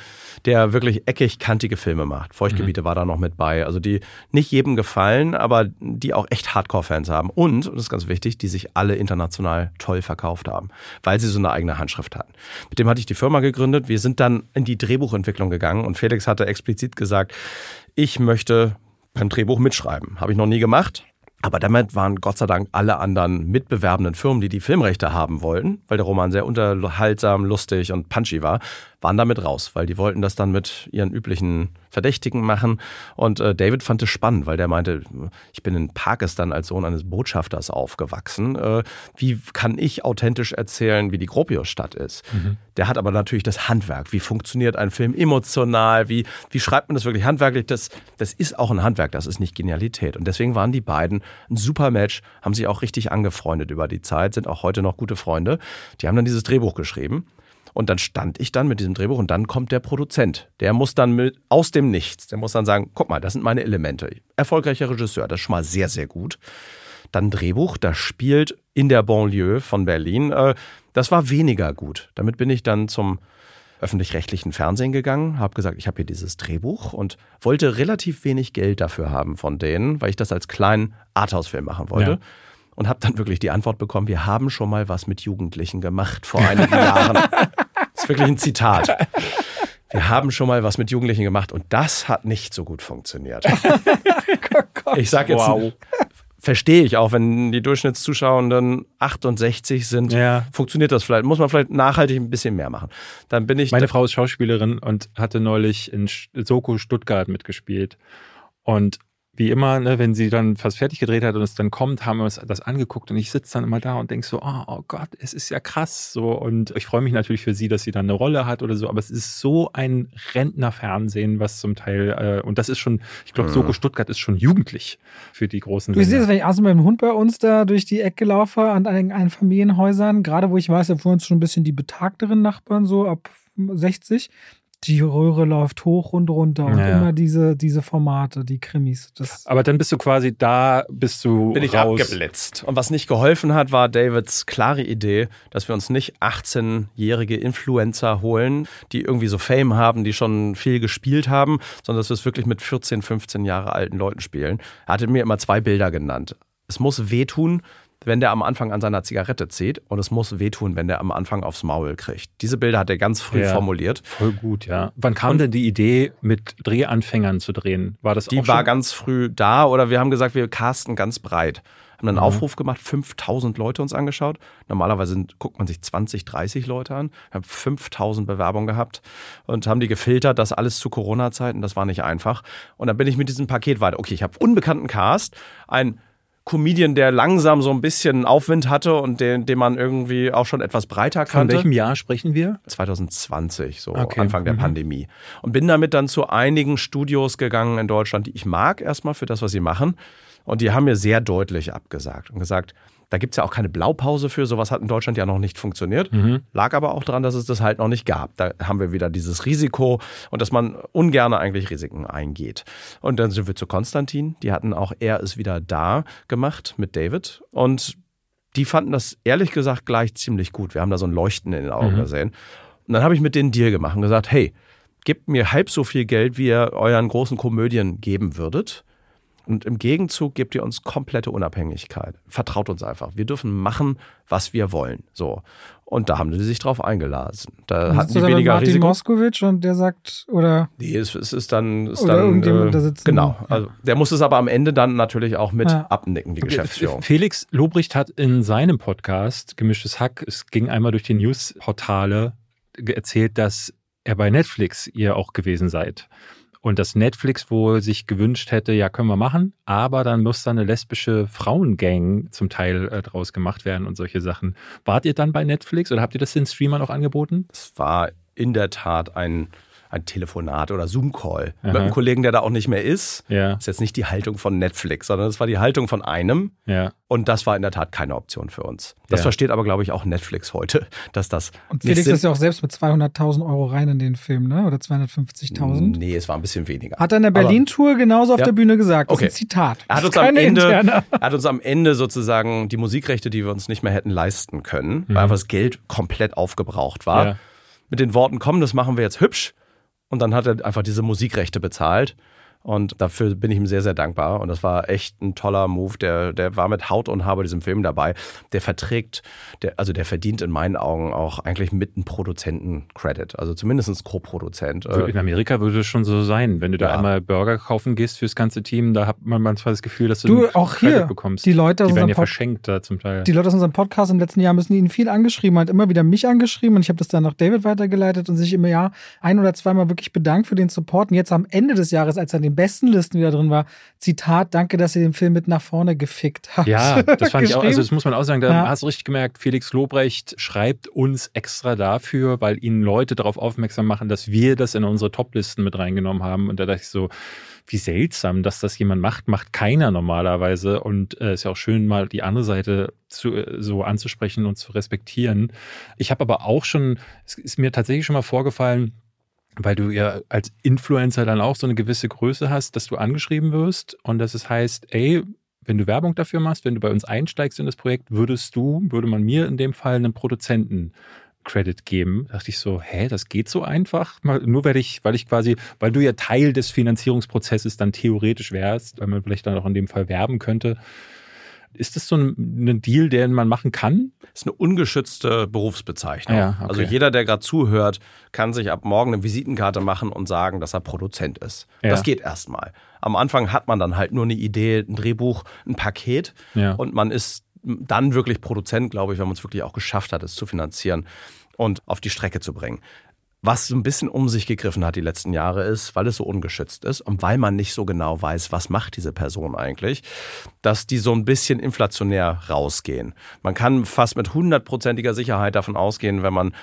der wirklich eckig kantige Filme macht. Feuchtgebiete war da noch mit bei. Also die nicht jedem gefallen, aber die auch echt Hardcore-Fans haben. Und, und das ist ganz wichtig, die sich alle international toll verkauft haben, weil sie so eine eigene Handschrift hatten. Mit dem hatte ich die Firma gegründet. Wir sind dann in die Drehbuchentwicklung gegangen und Felix hatte explizit gesagt, ich möchte beim Drehbuch mitschreiben. Habe ich noch nie gemacht. Aber damit waren Gott sei Dank alle anderen mitbewerbenden Firmen, die die Filmrechte haben wollten, weil der Roman sehr unterhaltsam, lustig und punchy war, waren damit raus, weil die wollten das dann mit ihren üblichen Verdächtigen machen. Und äh, David fand es spannend, weil der meinte, ich bin in Pakistan als Sohn eines Botschafters aufgewachsen. Äh, wie kann ich authentisch erzählen, wie die Gropius-Stadt ist? Der hat aber natürlich das Handwerk. Wie funktioniert ein Film emotional? Wie, wie schreibt man das wirklich handwerklich? Das, das ist auch ein Handwerk, das ist nicht Genialität. Und deswegen waren die beiden ein super Match, haben sich auch richtig angefreundet über die Zeit, sind auch heute noch gute Freunde. Die haben dann dieses Drehbuch geschrieben. Und dann stand ich dann mit diesem Drehbuch und dann kommt der Produzent. Der muss dann mit, aus dem Nichts, der muss dann sagen, guck mal, das sind meine Elemente. Erfolgreicher Regisseur, das ist schon mal sehr, sehr gut. Dann Drehbuch, das spielt in der Banlieue von Berlin. Äh, Das war weniger gut. Damit bin ich dann zum öffentlich-rechtlichen Fernsehen gegangen, habe gesagt, ich habe hier dieses Drehbuch und wollte relativ wenig Geld dafür haben von denen, weil ich das als kleinen Arthouse-Film machen wollte. Ja. Und habe dann wirklich die Antwort bekommen, wir haben schon mal was mit Jugendlichen gemacht vor einigen Jahren. Ist wirklich ein Zitat. wir haben schon mal was mit Jugendlichen gemacht und das hat nicht so gut funktioniert. Ich sag jetzt, Wow. verstehe ich auch, wenn die Durchschnittszuschauenden 68 sind, Ja. funktioniert das vielleicht. Muss man vielleicht nachhaltig ein bisschen mehr machen. Dann bin ich. Meine Frau ist Schauspielerin und hatte neulich in Soko Stuttgart mitgespielt. Und wie immer, ne, wenn sie dann fast fertig gedreht hat und es dann kommt, haben wir uns das angeguckt und ich sitze dann immer da und denke so, oh, oh Gott, es ist ja krass so und ich freue mich natürlich für sie, dass sie dann eine Rolle hat oder so, aber es ist so ein Rentnerfernsehen, was zum Teil äh, und das ist schon, ich glaube, Mhm. Soko Stuttgart ist schon jugendlich für die großen Du siehst, wenn ich abends mit dem Hund bei uns da durch die Ecke laufe, an einen Familienhäusern, gerade wo ich weiß, da wohnen schon ein bisschen die betagteren Nachbarn, so ab 60. Die Röhre läuft hoch und runter und Ja, immer diese, diese Formate, die Krimis. Das, Aber dann bist du quasi da, bist du bin ich raus. abgeblitzt. Und was nicht geholfen hat, war Davids klare Idee, dass wir uns nicht 18-jährige Influencer holen, die irgendwie so Fame haben, die schon viel gespielt haben, sondern dass wir es wirklich mit 14, 15 Jahre alten Leuten spielen. Er hatte mir immer zwei Bilder genannt. Es muss wehtun, wenn der am Anfang an seiner Zigarette zieht und es muss wehtun, wenn der am Anfang aufs Maul kriegt. Diese Bilder hat er ganz früh Ja. formuliert. Voll gut, ja. Wann kam Und- denn die Idee, mit Drehanfängern zu drehen? War das Die war ganz früh da oder wir haben gesagt, wir casten ganz breit. Haben einen Mhm. Aufruf gemacht, 5000 Leute uns angeschaut. Normalerweise sind, guckt man sich 20, 30 Leute an. Wir haben 5000 Bewerbungen gehabt und haben die gefiltert, das alles zu Corona-Zeiten. Das war nicht einfach. Und dann bin ich mit diesem Paket weiter. Okay, ich habe unbekannten Cast, ein Comedian, der langsam so ein bisschen Aufwind hatte und den, den man irgendwie auch schon etwas breiter Von kannte. welchem Jahr sprechen wir? 2020, so Okay. Anfang der Mhm. Pandemie. Und bin damit dann zu einigen Studios gegangen in Deutschland, die ich mag erstmal für das, was sie machen. Und die haben mir sehr deutlich abgesagt und gesagt, da gibt es ja auch keine Blaupause für, sowas hat in Deutschland ja noch nicht funktioniert. Mhm. Lag aber auch daran, dass es das halt noch nicht gab. Da haben wir wieder dieses Risiko und dass man ungern eigentlich Risiken eingeht. Und dann sind wir zu Konstantin. Die hatten auch Er ist wieder da gemacht mit David. Und die fanden das ehrlich gesagt gleich ziemlich gut. Wir haben da so ein Leuchten in den Augen Mhm. gesehen. Und dann habe ich mit denen Deal gemacht und gesagt, hey, gebt mir halb so viel Geld, wie ihr euren großen Komödien geben würdet. Und im Gegenzug gebt ihr uns komplette Unabhängigkeit. Vertraut uns einfach. Wir dürfen machen, was wir wollen. So. Und da haben die sich drauf eingelassen. Da Dann hatten die mit weniger Martin Risiko. Moskowitsch und der sagt, oder Nee, es, es ist dann. Ist Oder dann irgendjemand äh, da sitzen. Genau. Ja. Also, der muss es aber am Ende dann natürlich auch mit Ja. abnicken, die Geschäftsführung. Felix Lobrecht hat in seinem Podcast Gemischtes Hack, es ging einmal durch die Newsportale, erzählt, dass er bei Netflix ihr auch gewesen seid. Und dass Netflix wohl sich gewünscht hätte, ja, können wir machen, aber dann muss da eine lesbische Frauengang zum Teil äh, draus gemacht werden und solche Sachen. Wart ihr dann bei Netflix oder habt ihr das den Streamern auch angeboten? Es war in der Tat ein, ein Telefonat oder Zoom-Call mit einem Kollegen, der da auch nicht mehr ist. Ja, Das ist jetzt nicht die Haltung von Netflix, sondern es war die Haltung von einem. ja. Und das war in der Tat keine Option für uns. Das Ja. versteht aber, glaube ich, auch Netflix heute, dass das. und Felix ist ja auch selbst mit 200.000 Euro rein in den Film, ne? Oder 250.000. Nee, es war ein bisschen weniger. Hat er in der Berlin-Tour genauso auf Ja. der Bühne gesagt. Das Okay. ist ein Zitat. Er hat, Das uns am Ende, er hat uns am Ende sozusagen die Musikrechte, die wir uns nicht mehr hätten leisten können, weil einfach das Geld komplett aufgebraucht war, Ja. mit den Worten, komm, das machen wir jetzt hübsch. Und dann hat er einfach diese Musikrechte bezahlt. Und dafür bin ich ihm sehr, sehr dankbar. Und das war echt ein toller Move. Der, der war mit Haut und Haar bei diesem Film dabei. Der verträgt, der, also der verdient in meinen Augen auch eigentlich mit einem Produzenten-Credit. Also zumindest Co-Produzent. Äh, In Amerika würde es schon so sein, wenn du da Ja. einmal Burger kaufen gehst fürs ganze Team, da hat man manchmal das Gefühl, dass du, Du, einen auch Credit hier, bekommst. die Leute aus die werden unserem ja Pod- verschenkt da zum Teil. Die Leute aus unserem Podcast im letzten Jahr müssen ihn viel angeschrieben, hat immer wieder mich angeschrieben und ich habe das dann nach David weitergeleitet und sich im Jahr ein oder zweimal wirklich bedankt für den Support. Und jetzt am Ende des Jahres, als er in den besten Listen wieder drin war, Zitat, danke, dass ihr den Film mit nach vorne gefickt habt. Ja, das fand ich auch, also das muss man auch sagen, da Ja. hast du richtig gemerkt, Felix Lobrecht schreibt uns extra dafür, weil ihn Leute darauf aufmerksam machen, dass wir das in unsere Toplisten mit reingenommen haben. Und da dachte ich so, wie seltsam, dass das jemand macht, macht keiner normalerweise. Und es äh, ist ja auch schön, mal die andere Seite zu, äh, so anzusprechen und zu respektieren. Ich habe aber auch schon, es ist mir tatsächlich schon mal vorgefallen, weil du ja als Influencer dann auch so eine gewisse Größe hast, dass du angeschrieben wirst und dass es heißt, ey, wenn du Werbung dafür machst, wenn du bei uns einsteigst in das Projekt, würdest du, würde man mir in dem Fall einen Produzenten Credit geben. Da dachte ich so, hä, das geht so einfach? Nur weil ich, weil ich quasi, weil du ja Teil des Finanzierungsprozesses dann theoretisch wärst, weil man vielleicht dann auch in dem Fall werben könnte. Ist das so ein, ein Deal, den man machen kann? ist eine ungeschützte Berufsbezeichnung. Ja, okay. Also jeder, der gerade zuhört, kann sich ab morgen eine Visitenkarte machen und sagen, dass er Produzent ist. Ja. Das geht erstmal. Am Anfang hat man dann halt nur eine Idee, ein Drehbuch, ein Paket Ja. und man ist dann wirklich Produzent, glaube ich, wenn man es wirklich auch geschafft hat, es zu finanzieren und auf die Strecke zu bringen. Was so ein bisschen um sich gegriffen hat die letzten Jahre ist, weil es so ungeschützt ist und weil man nicht so genau weiß, was macht diese Person eigentlich, dass die so ein bisschen inflationär rausgehen. Man kann fast mit hundertprozentiger Sicherheit davon ausgehen, wenn man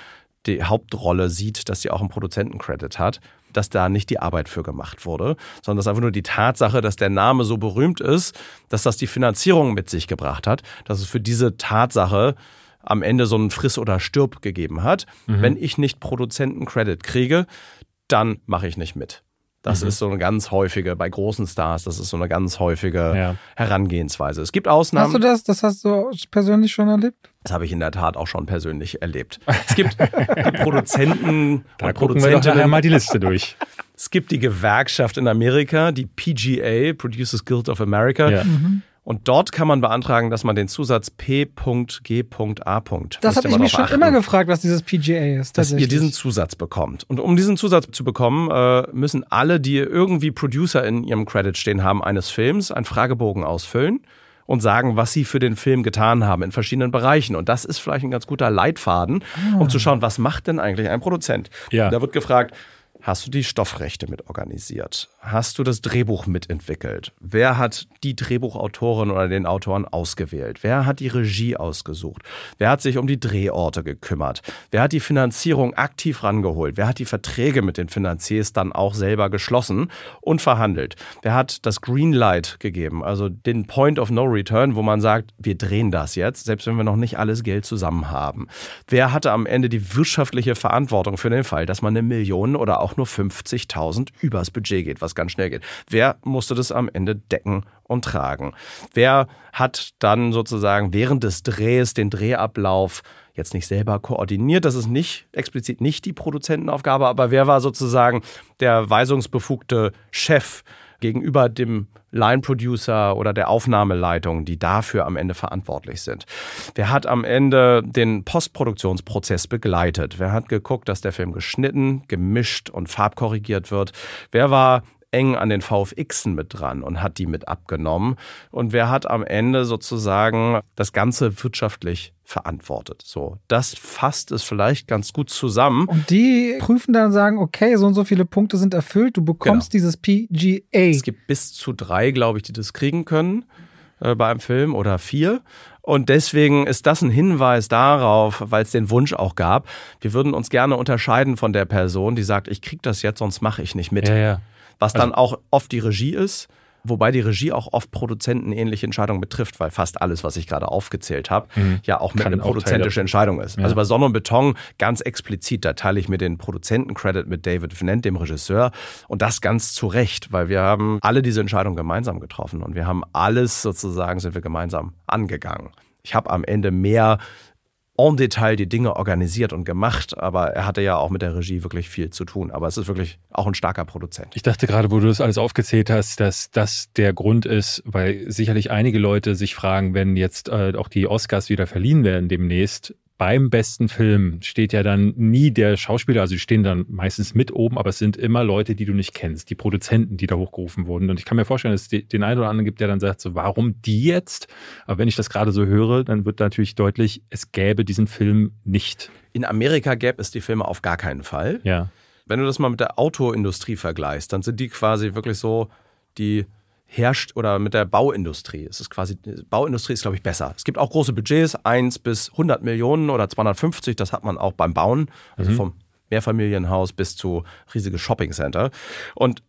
die Hauptrolle sieht, dass sie auch einen Produzentencredit hat, dass da nicht die Arbeit für gemacht wurde, sondern dass einfach nur die Tatsache, dass der Name so berühmt ist, dass das die Finanzierung mit sich gebracht hat, dass es für diese Tatsache am Ende so einen Friss oder Stirb gegeben hat. Wenn ich nicht Produzentencredit kriege, dann mache ich nicht mit. Das ist so eine ganz häufige, bei großen Stars, das ist so eine ganz häufige Ja. Herangehensweise. Es gibt Ausnahmen. Hast du das? Das hast du persönlich schon erlebt? Das habe ich in der Tat auch schon persönlich erlebt. Es gibt die Produzenten Da und gucken wir Produzentinnen. mal die Liste durch. Es gibt die Gewerkschaft in Amerika, die PGA, Producers Guild of America. Ja. Und dort kann man beantragen, dass man den Zusatz P.G.A. Das habe ich mich schon immer achten, gefragt, was dieses PGA ist. Dass ihr diesen Zusatz bekommt. Und um diesen Zusatz zu bekommen, äh, müssen alle, die irgendwie Producer in ihrem Credit stehen haben eines Films, einen Fragebogen ausfüllen und sagen, was sie für den Film getan haben in verschiedenen Bereichen. Und das ist vielleicht ein ganz guter Leitfaden, um zu schauen, was macht denn eigentlich ein Produzent? Ja. Da wird gefragt, hast du die Stoffrechte mit organisiert? Hast du das Drehbuch mitentwickelt? Wer hat die Drehbuchautorin oder den Autoren ausgewählt? Wer hat die Regie ausgesucht? Wer hat sich um die Drehorte gekümmert? Wer hat die Finanzierung aktiv rangeholt? Wer hat die Verträge mit den Finanziers dann auch selber geschlossen und verhandelt? Wer hat das Greenlight gegeben, also den Point of No Return, wo man sagt, wir drehen das jetzt, selbst wenn wir noch nicht alles Geld zusammen haben? Wer hatte am Ende die wirtschaftliche Verantwortung für den Fall, dass man eine Million oder auch nur 50.000 übers Budget geht, was ganz schnell geht? Wer musste das am Ende decken und tragen? Wer hat dann sozusagen während des Drehs den Drehablauf jetzt nicht selber koordiniert? Das ist nicht explizit nicht die Produzentenaufgabe, aber wer war sozusagen der weisungsbefugte Chef gegenüber dem Line-Producer oder der Aufnahmeleitung, die dafür am Ende verantwortlich sind. Wer hat am Ende den Postproduktionsprozess begleitet? Wer hat geguckt, dass der Film geschnitten, gemischt und farbkorrigiert wird? Wer war eng an den VFXen mit dran und hat die mit abgenommen? Und wer hat am Ende sozusagen das Ganze wirtschaftlich verantwortet? So, das fasst es vielleicht ganz gut zusammen. Und die prüfen dann und sagen, okay, so und so viele Punkte sind erfüllt, du bekommst dieses PGA. Es gibt bis zu drei, glaube ich, die das kriegen können äh, bei einem Film oder vier. Und deswegen ist das ein Hinweis darauf, weil es den Wunsch auch gab, wir würden uns gerne unterscheiden von der Person, die sagt, ich krieg das jetzt, sonst mache ich nicht mit. Ja, ja. Was dann auch oft die Regie ist, wobei die Regie auch oft produzentenähnliche Entscheidungen betrifft, weil fast alles, was ich gerade aufgezählt habe, ja auch mit Kann eine produzentische Entscheidung ist. Ja. Also bei Sonne und Beton ganz explizit, da teile ich mir den Produzentencredit mit David Vennant, dem Regisseur, und das ganz zu Recht, weil wir haben alle diese Entscheidungen gemeinsam getroffen und wir haben alles sozusagen, sind wir gemeinsam angegangen. Ich habe am Ende mehr en Detail die Dinge organisiert und gemacht, aber er hatte ja auch mit der Regie wirklich viel zu tun. Aber es ist wirklich auch ein starker Produzent. Ich dachte gerade, wo du das alles aufgezählt hast, dass das der Grund ist, weil sicherlich einige Leute sich fragen, wenn jetzt äh, auch die Oscars wieder verliehen werden demnächst. Beim besten Film steht ja dann nie der Schauspieler, also die stehen dann meistens mit oben, aber es sind immer Leute, die du nicht kennst, die Produzenten, die da hochgerufen wurden. Und ich kann mir vorstellen, dass es den einen oder anderen gibt, der dann sagt, so, warum die jetzt? Aber wenn ich das gerade so höre, dann wird natürlich deutlich, es gäbe diesen Film nicht. In Amerika gäbe es die Filme auf gar keinen Fall. Ja. Wenn du das mal mit der Autoindustrie vergleichst, dann sind die quasi wirklich so, die herrscht oder mit der Bauindustrie. Es ist quasi, die Bauindustrie ist, glaube ich, besser. Es gibt auch große Budgets, 1 bis 100 Millionen oder 250, das hat man auch beim Bauen, also vom Mehrfamilienhaus bis zu riesige Shoppingcenter. Und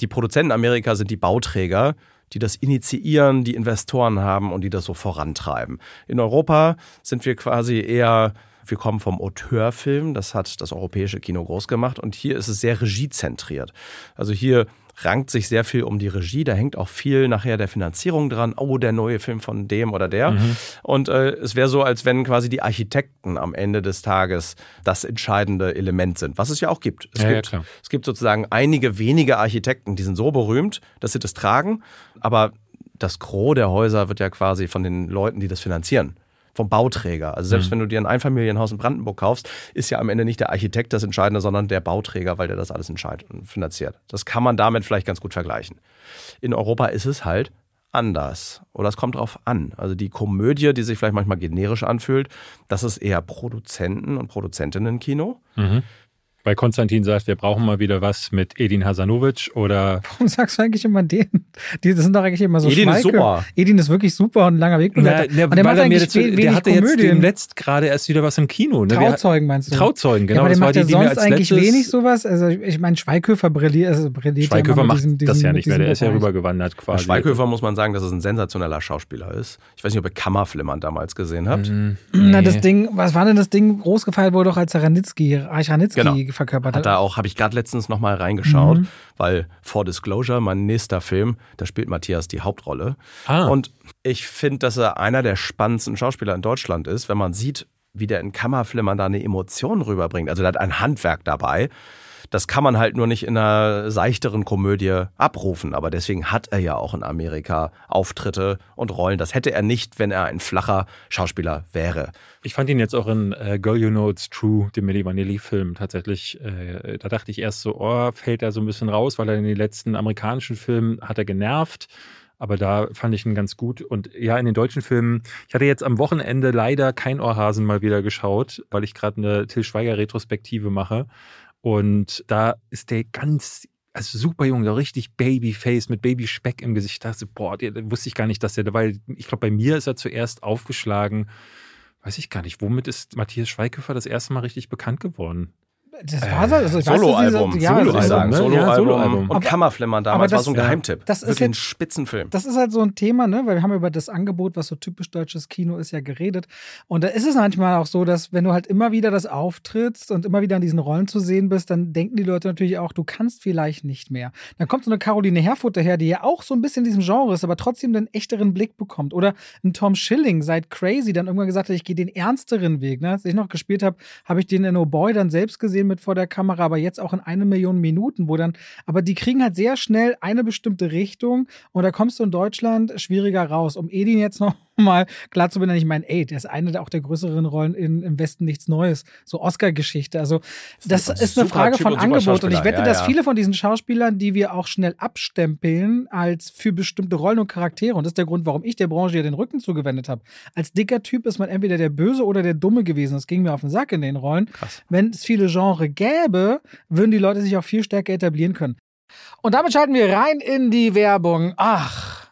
die Produzenten Amerika sind die Bauträger, die das initiieren, die Investoren haben und die das so vorantreiben. In Europa sind wir quasi eher, wir kommen vom Auteurfilm, das hat das europäische Kino groß gemacht und hier ist es sehr regiezentriert. Also hier rankt sich sehr viel um die Regie, da hängt auch viel nachher der Finanzierung dran, oh, der neue Film von dem oder der. Und äh, es wäre so, als wenn quasi die Architekten am Ende des Tages das entscheidende Element sind, was es ja auch gibt. Es Ja, ja, gibt klar. es gibt sozusagen einige wenige Architekten, die sind so berühmt, dass sie das tragen, aber das Gros der Häuser wird ja quasi von den Leuten, die das finanzieren, vom Bauträger. Also selbst Mhm. wenn du dir ein Einfamilienhaus in Brandenburg kaufst, ist ja am Ende nicht der Architekt das Entscheidende, sondern der Bauträger, weil der das alles entscheidet und finanziert. Das kann man damit vielleicht ganz gut vergleichen. In Europa ist es halt anders. Oder es kommt drauf an. Also die Komödie, die sich vielleicht manchmal generisch anfühlt, das ist eher Produzenten- und Produzentinnen-Kino. Mhm. Weil Konstantin sagt, wir brauchen mal wieder was mit Edin Hasanovic oder Warum sagst du eigentlich immer den? Die das sind doch eigentlich immer so Edin ist Schweike. super. Edin ist wirklich super und ein langer Weg. Na, na, und der macht eigentlich dazu, we- der wenig hatte jetzt Komödien. demletzt gerade erst wieder was im Kino. Ne? Trauzeugen meinst du? Trauzeugen, genau. ja, aber der das war macht die, ja die mir sonst als eigentlich letztes- wenig sowas. Also ich meine, Schweighöfer brilliert, also brilliert Schweighöfer ja macht mit diesem, das diesem, ja nicht mehr, der diesem ist ja rübergewandert Bei quasi. Schweighöfer muss man sagen, dass es ein sensationeller Schauspieler ist. Ich weiß nicht, ob ihr Kammerflimmern damals gesehen habt. Mhm. Na, das Ding, was war denn das Ding groß gefeiert wurde, doch als er Ranitzky, Reich Ranitzky Genau. Verkörpert Hat hat. da auch, habe ich gerade letztens nochmal reingeschaut, Mhm. weil For Disclosure, mein nächster Film, da spielt Matthias die Hauptrolle. Ah. Und ich finde, dass er einer der spannendsten Schauspieler in Deutschland ist, wenn man sieht, wie der in Kammerflimmern da eine Emotion rüberbringt. Also der hat ein Handwerk dabei. Das kann man halt nur nicht in einer seichteren Komödie abrufen. Aber deswegen hat er ja auch in Amerika Auftritte und Rollen. Das hätte er nicht, wenn er ein flacher Schauspieler wäre. Ich fand ihn jetzt auch in äh, Girl You Know It's True, dem Milli Vanilli-Film, tatsächlich. Äh, da dachte ich erst so, oh, fällt er so ein bisschen raus, weil er in den letzten amerikanischen Filmen hat er genervt. Aber da fand ich ihn ganz gut. Und ja, in den deutschen Filmen, ich hatte jetzt am Wochenende leider kein Ohrhasen mal wieder geschaut, weil ich gerade eine Till Schweiger-Retrospektive mache. Und da ist der ganz, also super jung, so richtig Babyface mit Babyspeck im Gesicht. Da dachte boah, der wusste ich gar nicht, dass der, weil ich glaube, bei mir ist er zuerst aufgeschlagen. Weiß ich gar nicht, womit ist Matthias Schweighöfer das erste Mal richtig bekannt geworden? Das war so, also ich weiß, dass Soloalbum, ja, Soloalbum, ich sagen. ne? Ja, Soloalbum. Soloalbum. Und Aber- Kammerflimmern damals aber war das- so ein ja, Geheimtipp. das ist ein Spitzenfilm. Das ist halt so ein Thema, ne? Weil wir haben über das Angebot, was so typisch deutsches Kino ist, ja geredet. Und da ist es manchmal auch so, dass wenn du halt immer wieder das auftrittst und immer wieder in diesen Rollen zu sehen bist, dann denken die Leute natürlich auch, du kannst vielleicht nicht mehr. Dann kommt so eine Caroline Herfurth daher, die ja auch so ein bisschen in diesem Genre ist, aber trotzdem den echteren Blick bekommt. Oder ein Tom Schilling seit Crazy dann irgendwann gesagt hat, ich gehe den ernsteren Weg. Ne? Als ich noch gespielt habe, habe ich den in Oh Boy dann selbst gesehen mit vor der Kamera, aber jetzt auch in eine Million Minuten, wo dann, aber die kriegen halt sehr schnell eine bestimmte Richtung und da kommst du in Deutschland schwieriger raus. Um Edin jetzt noch mal klar zu benennen, ich meine, ey, der ist eine der auch der größeren Rollen in, im Westen nichts Neues. So Oscar-Geschichte. Also, das ein ist eine Frage Typ von und Angebot. Und ich wette, Ja, dass ja. viele von diesen Schauspielern, die wir auch schnell abstempeln, als für bestimmte Rollen und Charaktere, und das ist der Grund, warum ich der Branche ja den Rücken zugewendet habe. Als dicker Typ ist man entweder der Böse oder der Dumme gewesen. Das ging mir auf den Sack in den Rollen. Krass. Wenn es viele Genre gäbe, würden die Leute sich auch viel stärker etablieren können. Und damit schalten wir rein in die Werbung. Ach,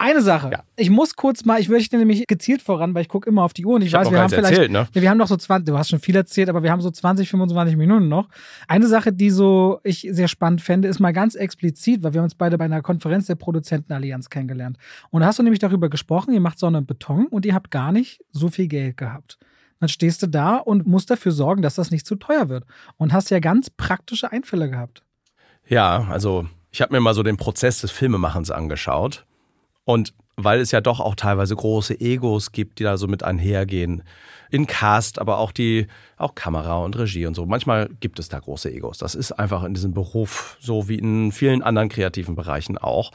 Eine Sache. Ja. Ich muss kurz mal, ich möchte nämlich gezielt voran, weil ich gucke immer auf die Uhr und ich, Ich weiß, noch wir haben vielleicht erzählt, ne? wir haben noch so 20, du hast schon viel erzählt, aber wir haben so 20, 25 Minuten noch. Eine Sache, die so ich sehr spannend fände, ist mal ganz explizit, weil wir uns beide bei einer Konferenz der Produzentenallianz kennengelernt. Und da hast du nämlich darüber gesprochen, ihr macht Sonne und Beton und ihr habt gar nicht so viel Geld gehabt. Dann stehst du da und musst dafür sorgen, dass das nicht zu teuer wird. Und hast ja ganz praktische Einfälle gehabt. Ja, also ich habe mir mal so den Prozess des Filmemachens angeschaut. Und weil es ja doch auch teilweise große Egos gibt, die da so mit einhergehen. In Cast, aber auch die, auch Kamera und Regie und so. Manchmal gibt es da große Egos. Das ist einfach in diesem Beruf so wie in vielen anderen kreativen Bereichen auch.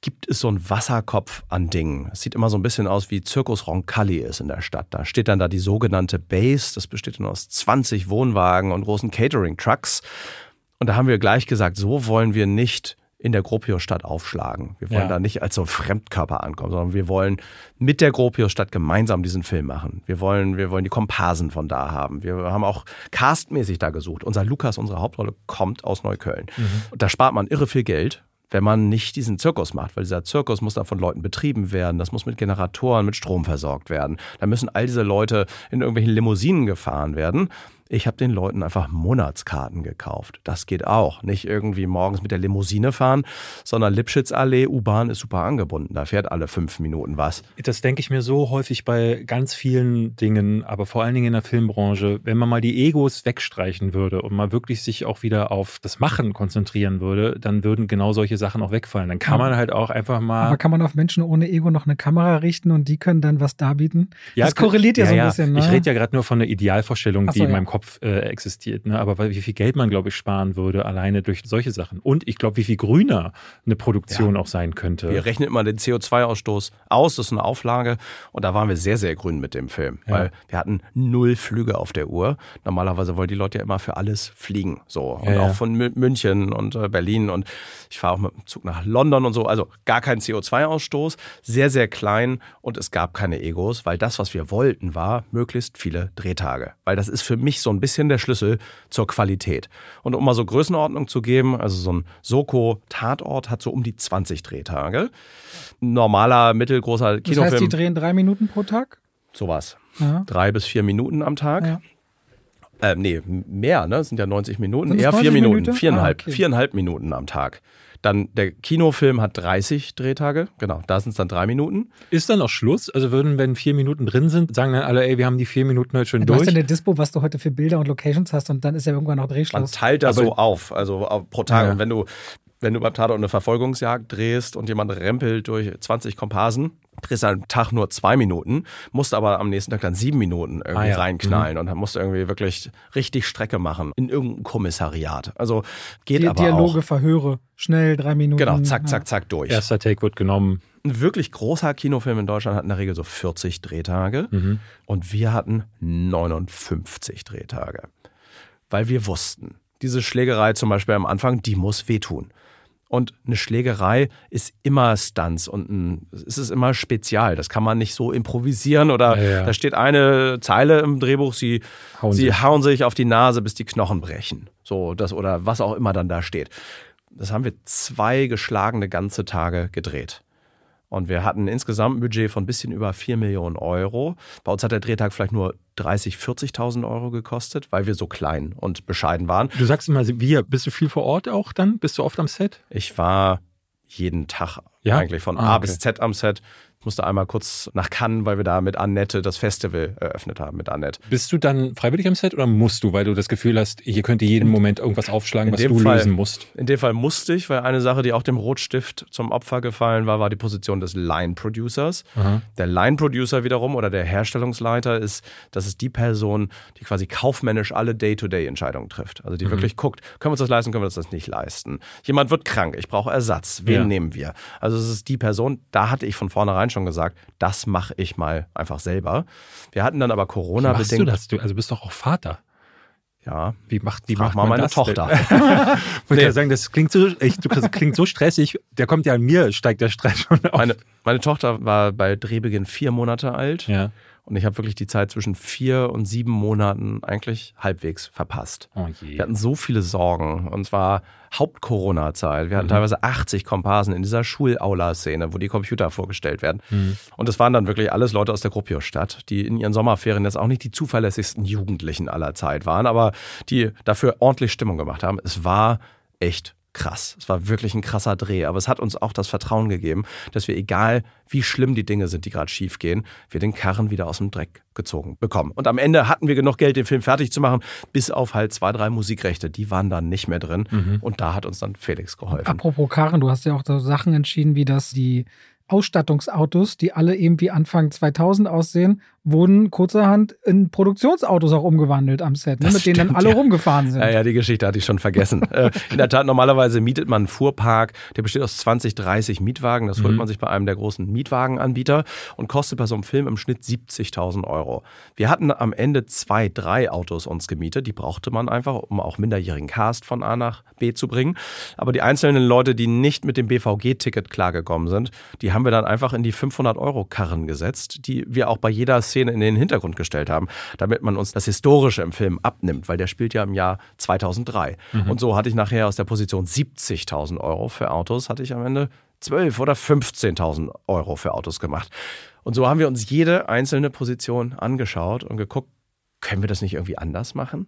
Gibt es so einen Wasserkopf an Dingen? Es sieht immer so ein bisschen aus wie Zirkus Roncalli ist in der Stadt. Da steht dann da die sogenannte Base. Das besteht dann aus 20 Wohnwagen und großen Catering-Trucks. Und da haben wir gleich gesagt, so wollen wir nicht in der Gropio-Stadt aufschlagen. Wir wollen ja. da nicht als so Fremdkörper ankommen, sondern wir wollen mit der Gropio-Stadt gemeinsam diesen Film machen. Wir wollen, wir wollen die Komparsen von da haben. Wir haben auch castmäßig da gesucht. Unser Lukas, unsere Hauptrolle, kommt aus Neukölln. Mhm. Und da spart man irre viel Geld, wenn man nicht diesen Zirkus macht, weil dieser Zirkus muss dann von Leuten betrieben werden, das muss mit Generatoren, mit Strom versorgt werden. Da müssen all diese Leute in irgendwelchen Limousinen gefahren werden. Ich habe den Leuten einfach Monatskarten gekauft. Das geht auch. Nicht irgendwie morgens mit der Limousine fahren, sondern Lipschitzallee, U-Bahn ist super angebunden. Da fährt alle fünf Minuten was. Das denke ich mir so häufig bei ganz vielen Dingen, aber vor allen Dingen in der Filmbranche. Wenn man mal die Egos wegstreichen würde und mal wirklich sich auch wieder auf das Machen konzentrieren würde, dann würden genau solche Sachen auch wegfallen. Dann kann man halt auch einfach mal. Aber kann man auf Menschen ohne Ego noch eine Kamera richten und die können dann was darbieten? Ja, das korreliert ja, ja so ein bisschen. Ne? Ich rede ja gerade nur von der Idealvorstellung, so, die in meinem Kopf Kopf äh, existiert. Ne? Aber wie viel Geld man, glaube ich, sparen würde, alleine durch solche Sachen. Und ich glaube, wie viel grüner eine Produktion ja. auch sein könnte. Wir rechnen immer den CO2-Ausstoß aus, das ist eine Auflage. Und da waren wir sehr, sehr grün mit dem Film. Ja. Weil wir hatten null Flüge auf der Uhr. Normalerweise wollen die Leute ja immer für alles fliegen. So. Und ja, auch von München und äh, Berlin. Und ich fahre auch mit dem Zug nach London und so. Also gar kein CO2-Ausstoß. Sehr, sehr klein. Und es gab keine Egos, weil das, was wir wollten, war möglichst viele Drehtage. Weil das ist für mich so ein bisschen der Schlüssel zur Qualität. Und um mal so Größenordnung zu geben, also so ein Soko-Tatort hat so um die 20 Drehtage. Normaler, mittelgroßer Kinofilm. Das heißt, die drehen drei Minuten pro Tag? Sowas. Ja. Drei bis vier Minuten am Tag. Ja. Äh, nee, mehr, ne? Das sind ja 90 Minuten. Eher vier Minuten. Minuten? Viereinhalb, ah, okay. viereinhalb Minuten am Tag. Dann der Kinofilm hat 30 Drehtage, genau, da sind es dann drei Minuten. Ist dann auch Schluss? Also würden, wenn vier Minuten drin sind, sagen dann alle, ey, wir haben die vier Minuten heute schon du durch. Du hast ja eine Dispo, was du heute für Bilder und Locations hast und dann ist ja irgendwann noch Drehschluss. Man teilt das so auf, also pro Tag. Ja. Und wenn du wenn du beim Tatort eine Verfolgungsjagd drehst und jemand rempelt durch 20 Komparsen, drehst du am Tag nur zwei Minuten, musst aber am nächsten Tag dann sieben Minuten irgendwie ah, ja. reinknallen mhm. und dann musst du irgendwie wirklich richtig Strecke machen in irgendein Kommissariat. Also geht Die, aber Dialoge, auch. Verhöre, schnell, drei Minuten. Genau, zack, zack, zack, durch. Erster Take wird genommen. Ein wirklich großer Kinofilm in Deutschland hat in der Regel so 40 Drehtage mhm. und wir hatten 59 Drehtage. Weil wir wussten, diese Schlägerei zum Beispiel am Anfang, die muss wehtun. Und eine Schlägerei ist immer Stunts und ein, es ist immer spezial. Das kann man nicht so improvisieren oder ja, ja. da steht eine Zeile im Drehbuch, sie, hauen, sie sich. hauen sich auf die Nase, bis die Knochen brechen. So, das oder was auch immer dann da steht. Das haben wir zwei geschlagene ganze Tage gedreht. Und wir hatten insgesamt ein Budget von ein bisschen über 4 Millionen Euro. Bei uns hat der Drehtag vielleicht nur 30.000, 40.000 Euro gekostet, weil wir so klein und bescheiden waren. Du sagst immer, wie, bist du viel vor Ort auch dann? Bist du oft am Set? Ich war jeden Tag ja? eigentlich von ah, A bis Z am Set musste einmal kurz nach Cannes, weil wir da mit Annette das Festival eröffnet haben mit Annette. Bist du dann freiwillig am Set oder musst du, weil du das Gefühl hast, hier könnte jeden Moment irgendwas aufschlagen, was du Fall, lösen musst? In dem Fall musste ich, weil eine Sache, die auch dem Rotstift zum Opfer gefallen war, war die Position des Line Producers. Aha. Der Line Producer wiederum oder der Herstellungsleiter ist, das ist die Person, die quasi kaufmännisch alle Day-to-Day-Entscheidungen trifft. Also die mhm. wirklich guckt, können wir uns das leisten, können wir uns das nicht leisten. Jemand wird krank, ich brauche Ersatz, wen ja. nehmen wir? Also es ist die Person, da hatte ich von vornherein schon schon gesagt, das mache ich mal einfach selber. Wir hatten dann aber Corona bedingt. Wie machst du das? Du, also bist doch auch Vater. Ja. Wie macht, wie macht mal meine Tochter? Wollte nee. ja sagen, das klingt so, echt, das klingt so stressig. Der kommt ja an mir, steigt der Stress schon auf. Meine, meine Tochter war bei Drehbeginn vier Monate alt. Ja. Und ich habe wirklich die Zeit zwischen vier und sieben Monaten eigentlich halbwegs verpasst. Oh wir hatten so viele Sorgen. Und zwar Haupt-Corona-Zeit. Wir hatten mhm. teilweise 80 Komparsen in dieser Schulaula-Szene, wo die Computer vorgestellt werden. Mhm. Und es waren dann wirklich alles Leute aus der Gruppio-Stadt, die in ihren Sommerferien jetzt auch nicht die zuverlässigsten Jugendlichen aller Zeit waren, aber die dafür ordentlich Stimmung gemacht haben. Es war echt krass. Es war wirklich ein krasser Dreh, aber es hat uns auch das Vertrauen gegeben, dass wir, egal wie schlimm die Dinge sind, die gerade schief gehen, wir den Karren wieder aus dem Dreck gezogen bekommen. Und am Ende hatten wir genug Geld, den Film fertig zu machen, bis auf halt zwei, drei Musikrechte. Die waren dann nicht mehr drin. Mhm. Und da hat uns dann Felix geholfen. Apropos Karren, du hast ja auch so Sachen entschieden, wie dass die Ausstattungsautos, die alle irgendwie Anfang 2000 aussehen, wurden kurzerhand in Produktionsautos auch umgewandelt am Set, ne, mit stimmt, denen dann alle ja. rumgefahren sind. Ja, ja, die Geschichte hatte ich schon vergessen. äh, in der Tat, normalerweise mietet man einen Fuhrpark, der besteht aus 20, 30 Mietwagen. Das holt Mhm. man sich bei einem der großen Mietwagenanbieter und kostet bei so einem Film im Schnitt 70.000 Euro. Wir hatten am Ende zwei, drei Autos uns gemietet. Die brauchte man einfach, um auch minderjährigen Cast von A nach B zu bringen. Aber die einzelnen Leute, die nicht mit dem BVG-Ticket klargekommen sind, die haben wir dann einfach in die 500-Euro-Karren gesetzt, die wir auch bei jeder Szene in den Hintergrund gestellt haben, damit man uns das Historische im Film abnimmt, weil der spielt ja im Jahr 2003. Und so hatte ich nachher aus der Position 70.000 Euro für Autos, hatte ich am Ende 12 oder 15.000 Euro für Autos gemacht. Und so haben wir uns jede einzelne Position angeschaut und geguckt, können wir das nicht irgendwie anders machen?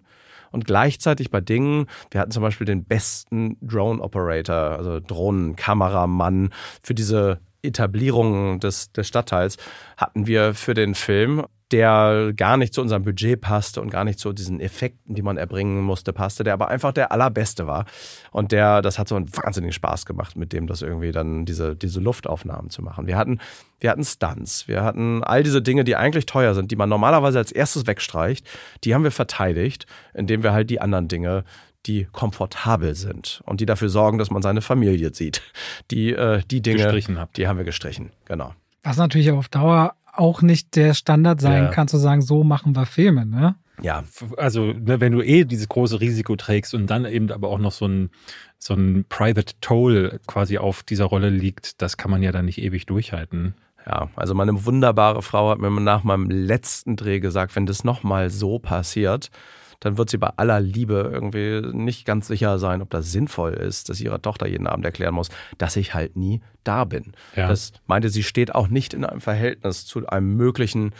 Und gleichzeitig bei Dingen, wir hatten zum Beispiel den besten Drone-Operator, also Drohnenkameramann für diese Etablierung des, des Stadtteils, hatten wir für den Film, der gar nicht zu unserem Budget passte und gar nicht zu diesen Effekten, die man erbringen musste, passte, der aber einfach der allerbeste war. Und der, das hat so einen wahnsinnigen Spaß gemacht, mit dem das irgendwie dann diese, diese Luftaufnahmen zu machen. Wir hatten, wir hatten Stunts, wir hatten all diese Dinge, die eigentlich teuer sind, die man normalerweise als erstes wegstreicht, die haben wir verteidigt, indem wir halt die anderen Dinge die komfortabel sind und die dafür sorgen, dass man seine Familie sieht. Die, äh, die Dinge, Gestrichen habt. die haben wir gestrichen, genau. Was natürlich auf Dauer auch nicht der Standard sein Ja. kann, zu sagen, so machen wir Filme, ne? Ja, Also, ne, wenn du eh dieses große Risiko trägst und dann eben aber auch noch so ein, so ein Private Toll quasi auf dieser Rolle liegt, das kann man ja dann nicht ewig durchhalten. Ja, also meine wunderbare Frau hat mir nach meinem letzten Dreh gesagt, wenn das nochmal so passiert, dann wird sie bei aller Liebe irgendwie nicht ganz sicher sein, ob das sinnvoll ist, dass sie ihrer Tochter jeden Abend erklären muss, dass ich halt nie da bin. Ja. Das meinte sie steht auch nicht in einem Verhältnis zu einem möglichen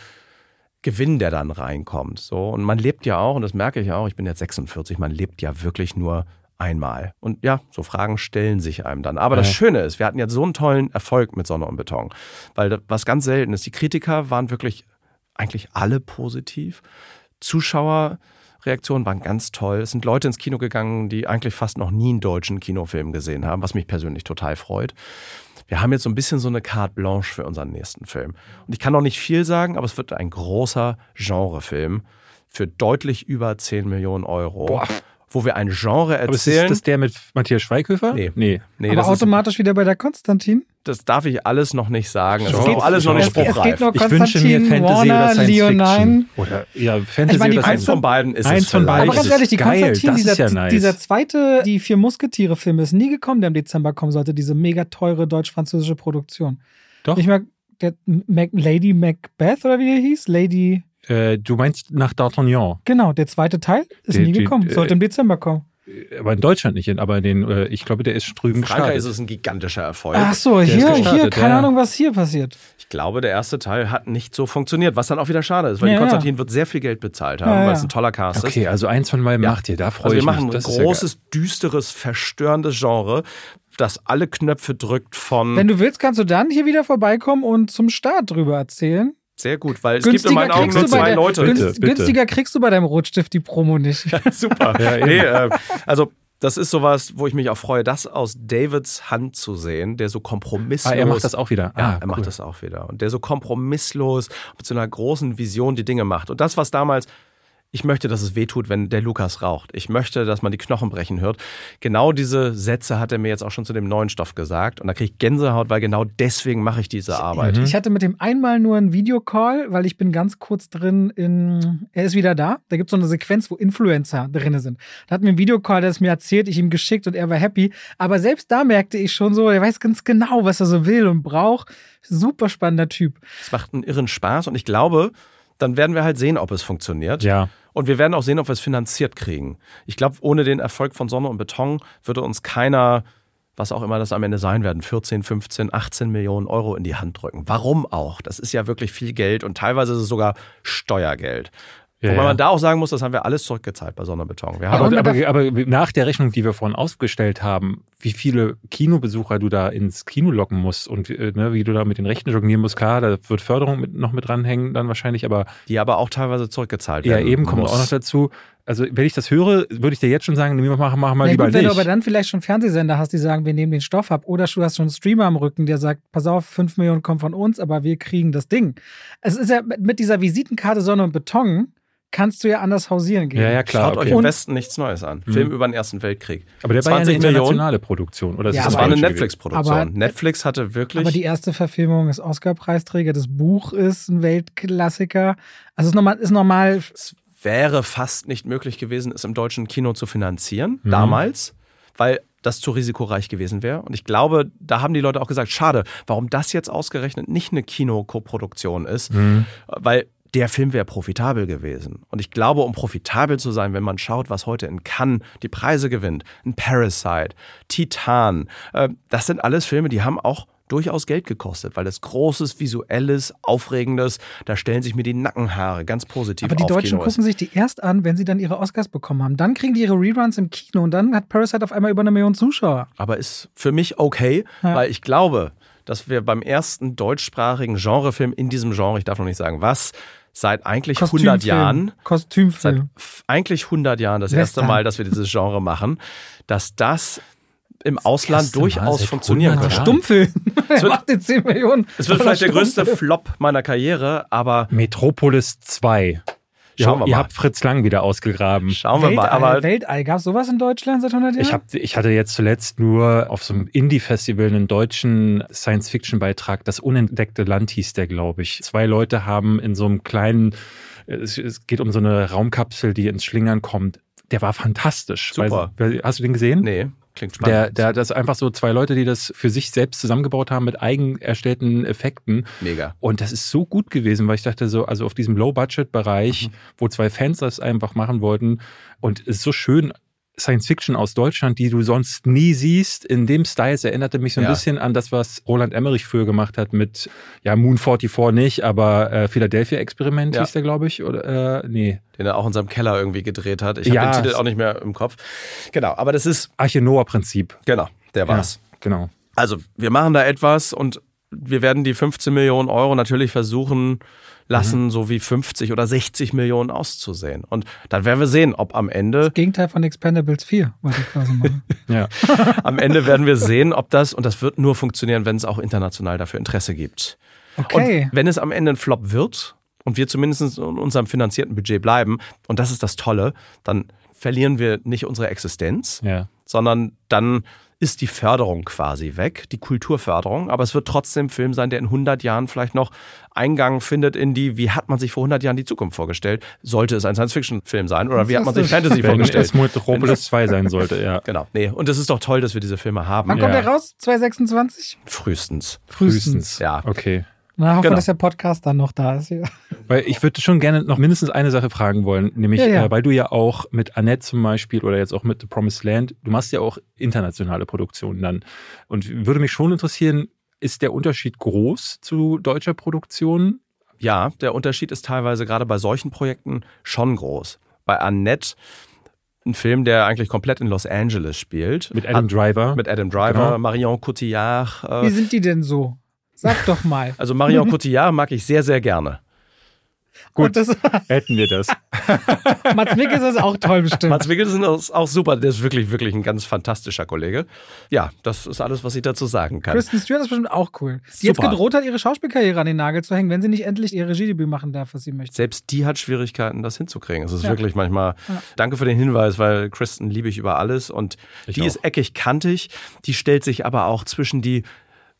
Gewinn, der dann reinkommt. So und man lebt ja auch und das merke ich auch. Ich bin jetzt 46, man lebt ja wirklich nur einmal. Und ja, so Fragen stellen sich einem dann. Aber das Ja. Schöne ist, wir hatten jetzt so einen tollen Erfolg mit Sonne und Beton, weil was ganz selten ist, die Kritiker waren wirklich eigentlich alle positiv. Zuschauerreaktionen waren ganz toll. Es sind Leute ins Kino gegangen, die eigentlich fast noch nie einen deutschen Kinofilm gesehen haben, was mich persönlich total freut. Wir haben jetzt so ein bisschen so eine Carte Blanche für unseren nächsten Film. Und ich kann noch nicht viel sagen, aber es wird ein großer Genrefilm für deutlich über 10 Millionen Euro, wo wir ein Genre Aber ist erzählen. das der mit Matthias Schweighöfer? Nee. Nee. nee, Aber das, ist, automatisch wieder bei der Konstantin? das darf ich alles noch nicht sagen. Es ist auch alles noch nicht es, es geht spruchreif. nur Ich wünsche mir Konstantin, Fantasy Warner, oder Science Leonine. Fiction. Oder ja, Fantasy Ich meine, die oder Eins von beiden ist Eins es von beiden. Aber ganz ist ehrlich, die geil. Konstantin, Das ist dieser, ja nice. dieser zweite, die vier Musketiere-Film ist nie gekommen, der im Dezember kommen sollte, diese mega teure deutsch-französische Produktion. Doch. Nicht mehr der Mac, Lady Macbeth oder wie der hieß? Lady, Äh, du meinst nach D'Artagnan. genau, der zweite Teil ist Die- nie die- gekommen, äh, sollte im Dezember kommen. Aber in Deutschland nicht, aber in den, äh, ich glaube, der ist drüben In Frankreich ist es ein gigantischer Erfolg. Ach so, hier, hier, keine ja. Ahnung, was hier passiert. Ich glaube, der erste Teil hat nicht so funktioniert, was dann auch wieder schade ist, weil Ja, die ja. Konstantin wird sehr viel Geld bezahlt haben, Ja, weil ja. es ein toller Cast ist. Okay, also eins von Ja. macht ihr, da freue Also wir ich machen mich. ein Das ist ja großes, düsteres, verstörendes Genre, das alle Knöpfe drückt von Wenn du willst, kannst du dann hier wieder vorbeikommen und zum Start drüber erzählen. Sehr gut, weil es gibt in meinen Augen nur zwei der, Leute. Bitte, günst- bitte. günstiger kriegst du bei deinem Rotstift die Promo nicht. Super. Ja, nee, äh, also das ist sowas, wo ich mich auch freue, das aus Davids Hand zu sehen, der so kompromisslos. Ah, er macht das auch wieder. Ja, ah, er cool. macht das auch wieder. Und der so kompromisslos mit so einer großen Vision die Dinge macht. Und das, was damals, ich möchte, dass es wehtut, wenn der Lukas raucht. Ich möchte, dass man die Knochen brechen hört. Genau diese Sätze hat er mir jetzt auch schon zu dem neuen Stoff gesagt. Und da kriege ich Gänsehaut, weil genau deswegen mache ich diese Arbeit. Mhm. Ich hatte mit dem einmal nur einen Videocall, weil ich bin ganz kurz drin in, er ist wieder da. Da gibt es so eine Sequenz, wo Influencer drin sind. Da hat mir ein Videocall, der es mir erzählt, ich ihm geschickt und er war happy. Aber selbst da merkte ich schon so, er weiß ganz genau, was er so will und braucht. Super spannender Typ. Es macht einen irren Spaß und ich glaube, dann werden wir halt sehen, ob es funktioniert. Ja. Und wir werden auch sehen, ob wir es finanziert kriegen. Ich glaube, ohne den Erfolg von Sonne und Beton würde uns keiner, was auch immer das am Ende sein werden, 14, 15, 18 Millionen Euro in die Hand drücken. Warum auch? Das ist ja wirklich viel Geld und teilweise ist es sogar Steuergeld. Ja, Wobei ja. man da auch sagen muss, das haben wir alles zurückgezahlt bei Sonne und Beton. Wir haben Aber, und aber, man aber nach der Rechnung, die wir vorhin ausgestellt haben, wie viele Kinobesucher du da ins Kino locken musst und äh, ne, wie du da mit den Rechten jonglieren musst, klar, da wird Förderung mit, noch mit dranhängen dann wahrscheinlich, aber die aber auch teilweise zurückgezahlt ja werden. eben kommt muss. auch noch dazu. also wenn ich das höre, würde ich dir jetzt schon sagen, nee, mach, mach mal Ja, lieber gut, wenn du aber dann vielleicht schon Fernsehsender hast, die sagen, wir nehmen den Stoff ab, oder du hast schon einen Streamer am Rücken, der sagt, pass auf, 5 Millionen kommen von uns, aber wir kriegen das Ding. Es ist ja mit mit dieser Visitenkarte Sonne und Beton kannst du ja anders hausieren gehen. ja, ja, klar. Schaut euch Okay. im Und- Westen nichts Neues an. Mhm. Film über den Ersten Weltkrieg. Aber der war ja eine 20 Millionen. internationale Produktion. Oder ist Ja, das war eine Netflix-Produktion. Netflix hatte wirklich. Aber die erste Verfilmung ist Oscar-Preisträger, das Buch ist ein Weltklassiker. Also es ist normal, ist normal es wäre fast nicht möglich gewesen, es im deutschen Kino zu finanzieren, Mhm. damals, weil das zu risikoreich gewesen wäre. Und ich glaube, da haben die Leute auch gesagt, schade, warum das jetzt ausgerechnet nicht eine Kinokoproduktion ist, Mhm. weil der Film wäre profitabel gewesen. Und ich glaube, um profitabel zu sein, wenn man schaut, was heute in Cannes die Preise gewinnt, ein Parasite, Titan, äh, das sind alles Filme, die haben auch durchaus Geld gekostet, weil das großes, visuelles, aufregendes, da stellen sich mir die Nackenhaare ganz positiv Aber die auf Deutschen Kino ist. gucken sich die erst an, wenn sie dann ihre Oscars bekommen haben. Dann kriegen die ihre Reruns im Kino und dann hat Parasite auf einmal über eine Million Zuschauer. aber ist für mich okay, Ja. weil ich glaube, dass wir beim ersten deutschsprachigen Genrefilm in diesem Genre, ich darf noch nicht sagen was, seit eigentlich 100 Jahren, seit Kostümfilm. f- eigentlich 100 Jahren das Western. erste Mal, dass wir dieses Genre machen, dass das im Ausland durchaus seit funktionieren 100 könnte. Jahren. Stummfilm. er wird- macht den 10 Millionen. Es wird vielleicht der größte Stummfilm. Flop meiner Karriere, aber Metropolis 2. Schauen wir ihr mal. habt Fritz Lang wieder ausgegraben. schauen wir mal. Weltall, Aber Weltall. Gab es sowas in Deutschland seit 100 Jahren? Ich, hab, ich hatte jetzt zuletzt nur auf so einem Indie-Festival einen deutschen Science-Fiction-Beitrag. Das unentdeckte Land hieß der, glaube ich. Zwei Leute haben in so einem kleinen, es, es geht um so eine Raumkapsel, die ins Schlingern kommt. Der war fantastisch. Super. Weil, hast du den gesehen? nee, klingt spannend. Der, der, das ist einfach so zwei Leute, die das für sich selbst zusammengebaut haben mit eigen erstellten Effekten. Mega. Und das ist so gut gewesen, weil ich dachte so, also auf diesem Mhm. Low-Budget-Bereich, wo zwei Fans das einfach machen wollten und es ist so schön Science Fiction aus Deutschland, die du sonst nie siehst. In dem Style, es erinnerte mich so ein Ja. bisschen an das, was Roland Emmerich früher gemacht hat mit, ja, Moon 44 nicht, aber äh, Philadelphia Experiment Ja. hieß der, glaube ich. Oder äh, nee. Den er auch in seinem Keller irgendwie gedreht hat. Ich habe Ja, den Titel auch nicht mehr im Kopf. Genau, aber das ist, Arche Noah-Prinzip. genau, der war's. Ja, genau. Also, wir machen da etwas und wir werden die 15 Millionen Euro natürlich versuchen lassen, Mhm. so wie 50 oder 60 Millionen auszusehen. Und dann werden wir sehen, ob am Ende, Gegenteil von Expendables 4, wollte ich quasi machen. Ja. am Ende werden wir sehen, ob das, und das wird nur funktionieren, wenn es auch international dafür Interesse gibt. Okay. Und wenn es am Ende ein Flop wird und wir zumindest in unserem finanzierten Budget bleiben, und das ist das Tolle, dann verlieren wir nicht unsere Existenz, ja. sondern dann ist die Förderung quasi weg, die Kulturförderung, aber es wird trotzdem ein Film sein, der in 100 Jahren vielleicht noch Eingang findet in die, wie hat man sich vor 100 Jahren die Zukunft vorgestellt? Sollte es ein Science-Fiction-Film sein oder wie hat man sich Fantasy Wenn vorgestellt? es Metropolis 2 sein sollte, ja. Genau, nee, und es ist doch toll, dass wir diese Filme haben. Wann kommt Ja. der raus? 2026? Frühestens. Frühestens. Ja. Okay. Na, hoffen Genau. dass der Podcast dann noch da ist. Ja. Weil ich würde schon gerne noch mindestens eine Sache fragen wollen, nämlich, Ja, ja. Äh, weil du ja auch mit Annette zum Beispiel oder jetzt auch mit The Promised Land, du machst ja auch internationale Produktionen dann. Und würde mich schon interessieren, ist der Unterschied groß zu deutscher Produktion? Ja, der Unterschied ist teilweise gerade bei solchen Projekten schon groß. Bei Annette, ein Film, der eigentlich komplett in Los Angeles spielt. Mit Adam Driver? Mit Adam Driver, Genau. Marion Cotillard. Wie Äh, sind die denn so? Sag doch mal. also Marion Cotillard mag ich sehr, sehr gerne. Gut. Hätten wir das. Mats Mikkelsen ist auch toll bestimmt. Mats Mikkelsen ist auch super. Der ist wirklich, wirklich ein ganz fantastischer Kollege. Ja, das ist alles, was ich dazu sagen kann. Kristen Stewart ist bestimmt auch cool. Die jetzt Super. gedroht hat, ihre Schauspielkarriere an den Nagel zu hängen, wenn sie nicht endlich ihr Regiedebüt machen darf, was sie möchte. Selbst die hat Schwierigkeiten, das hinzukriegen. Es ist Ja. wirklich manchmal. Ja. Danke für den Hinweis, weil Kristen liebe ich über alles und Ich die auch. ist eckig kantig. Die stellt sich aber auch zwischen die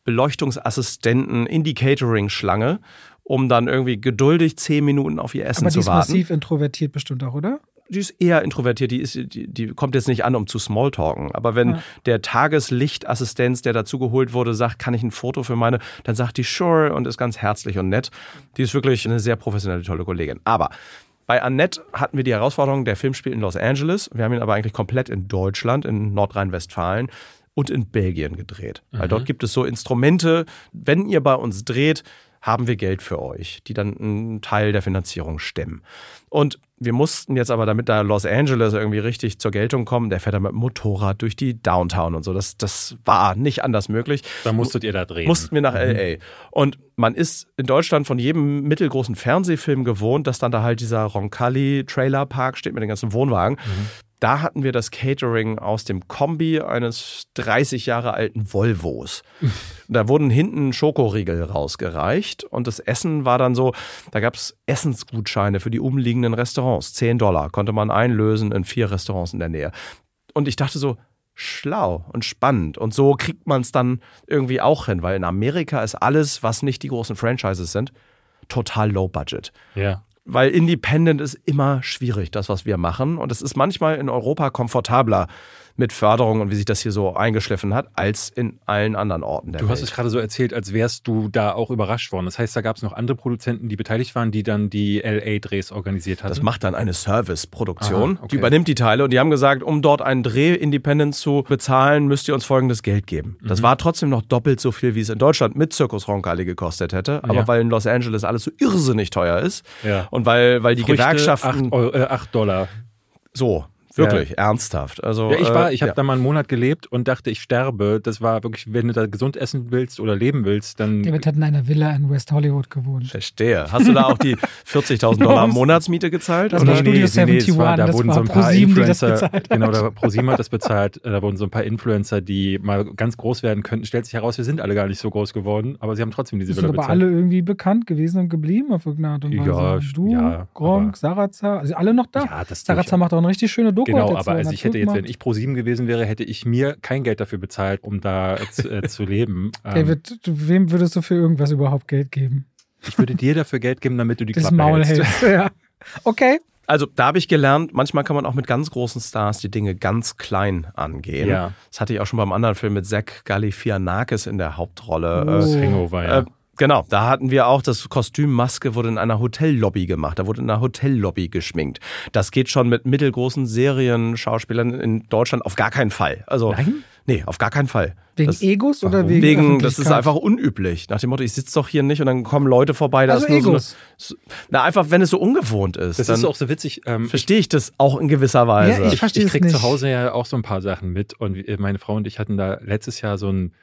Beleuchtungsassistenten in die Catering-Schlange, um dann irgendwie geduldig zehn Minuten auf ihr Essen Aber die zu ist warten. massiv introvertiert bestimmt auch, oder? die ist eher introvertiert, die, ist, die, die kommt jetzt nicht an, um zu Smalltalken. Aber wenn Ja. der Tageslichtassistenz, der dazugeholt wurde, sagt, kann ich ein Foto für meine, dann sagt die sure und ist ganz herzlich und nett. Die ist wirklich eine sehr professionelle, tolle Kollegin. Aber bei Annette hatten wir die Herausforderung, der Film spielt in Los Angeles. Wir haben ihn aber eigentlich komplett in Deutschland, in Nordrhein-Westfalen und in Belgien gedreht. Weil dort gibt es so Instrumente, wenn ihr bei uns dreht, haben wir Geld für euch, die dann einen Teil der Finanzierung stemmen. Und wir mussten jetzt aber, damit da Los Angeles irgendwie richtig zur Geltung kommt, der fährt dann mit dem Motorrad durch die Downtown und so. Das, das war nicht anders möglich. Da musstet ihr da drehen. Mussten wir nach mhm. LA. Und man ist in Deutschland von jedem mittelgroßen Fernsehfilm gewohnt, dass dann da halt dieser Roncalli Trailer Park steht mit den ganzen Wohnwagen. Mhm. Da hatten wir das Catering aus dem Kombi eines 30 Jahre alten Volvos. Da wurden hinten Schokoriegel rausgereicht und das Essen war dann so, da gab es Essensgutscheine für die umliegenden Restaurants. 10 Dollar konnte man einlösen in vier Restaurants in der Nähe. Und ich dachte so, schlau und spannend. Und so kriegt man es dann irgendwie auch hin, weil in Amerika ist alles, was nicht die großen Franchises sind, total low budget. Ja weil Independent ist immer schwierig, das, was wir machen. Und es ist manchmal in Europa komfortabler, mit Förderung und wie sich das hier so eingeschliffen hat, als in allen anderen Orten der du Welt. Du hast es gerade so erzählt, als wärst du da auch überrascht worden. Das heißt, da gab es noch andere Produzenten, die beteiligt waren, die dann die LA-Drehs organisiert hatten? Das macht dann eine Service-Produktion. Okay. Die übernimmt die Teile und die haben gesagt, um dort einen Dreh Independent zu bezahlen, müsst ihr uns folgendes Geld geben. Das mhm. war trotzdem noch doppelt so viel, wie es in Deutschland mit Zirkus Roncalli gekostet hätte. Aber ja. weil in Los Angeles alles so irrsinnig teuer ist ja. und weil, weil die Früchte, Gewerkschaften... 8, äh, 8 Dollar. So, Wirklich, ja. ernsthaft. Also, ja, ich war, ich habe ja. da mal einen Monat gelebt und dachte, ich sterbe. Das war wirklich, wenn du da gesund essen willst oder leben willst, dann. David hat in einer Villa in West Hollywood gewohnt. Verstehe. Hast du da auch die 40.000 Dollar Monatsmiete gezahlt? Das war Studio nee, 71, nee, war, da das wurden so ein paar ProSieben, Influencer, genau, da ProSieben hat das bezahlt. Da wurden so ein paar Influencer, die mal ganz groß werden könnten. Stellt sich heraus, wir sind alle gar nicht so groß geworden, aber sie haben trotzdem diese Villa bezahlt. aber alle irgendwie bekannt gewesen und geblieben auf irgendeine Art und Weise. Ja, du, ja, Gronk, Sarazar, also alle noch da. Ja, Sarazar macht auch eine richtig schöne Doku. Genau, aber also ich hätte jetzt, wenn ich pro sieben gewesen wäre, hätte ich mir kein Geld dafür bezahlt, um da zu, äh, zu leben. David, ähm, wem würdest du für irgendwas überhaupt Geld geben? Ich würde dir dafür Geld geben, damit du die das Klappe Maul hältst. Ja. Okay. Also da habe ich gelernt, manchmal kann man auch mit ganz großen Stars die Dinge ganz klein angehen. Ja. Das hatte ich auch schon beim anderen Film mit Zach Galifianakis in der Hauptrolle. Oh. Das Hangover, ja. Äh, Genau, da hatten wir auch, das Kostüm Maske wurde in einer Hotellobby gemacht, da wurde in einer Hotellobby geschminkt. Das geht schon mit mittelgroßen Serien-Schauspielern in Deutschland auf gar keinen Fall. Also, Nein? Nee, auf gar keinen Fall. Wegen das, Egos oder wegen Wegen, das ist einfach unüblich. Nach dem Motto, ich sitze doch hier nicht und dann kommen Leute vorbei. Da also ist nur Egos. So eine, na, einfach, wenn es so ungewohnt ist. Das ist auch so witzig. Ähm, verstehe ich das auch in gewisser Weise. Ja, ich verstehe Ich, ich kriege zu Hause ja auch so ein paar Sachen mit und meine Frau und ich hatten da letztes Jahr so ein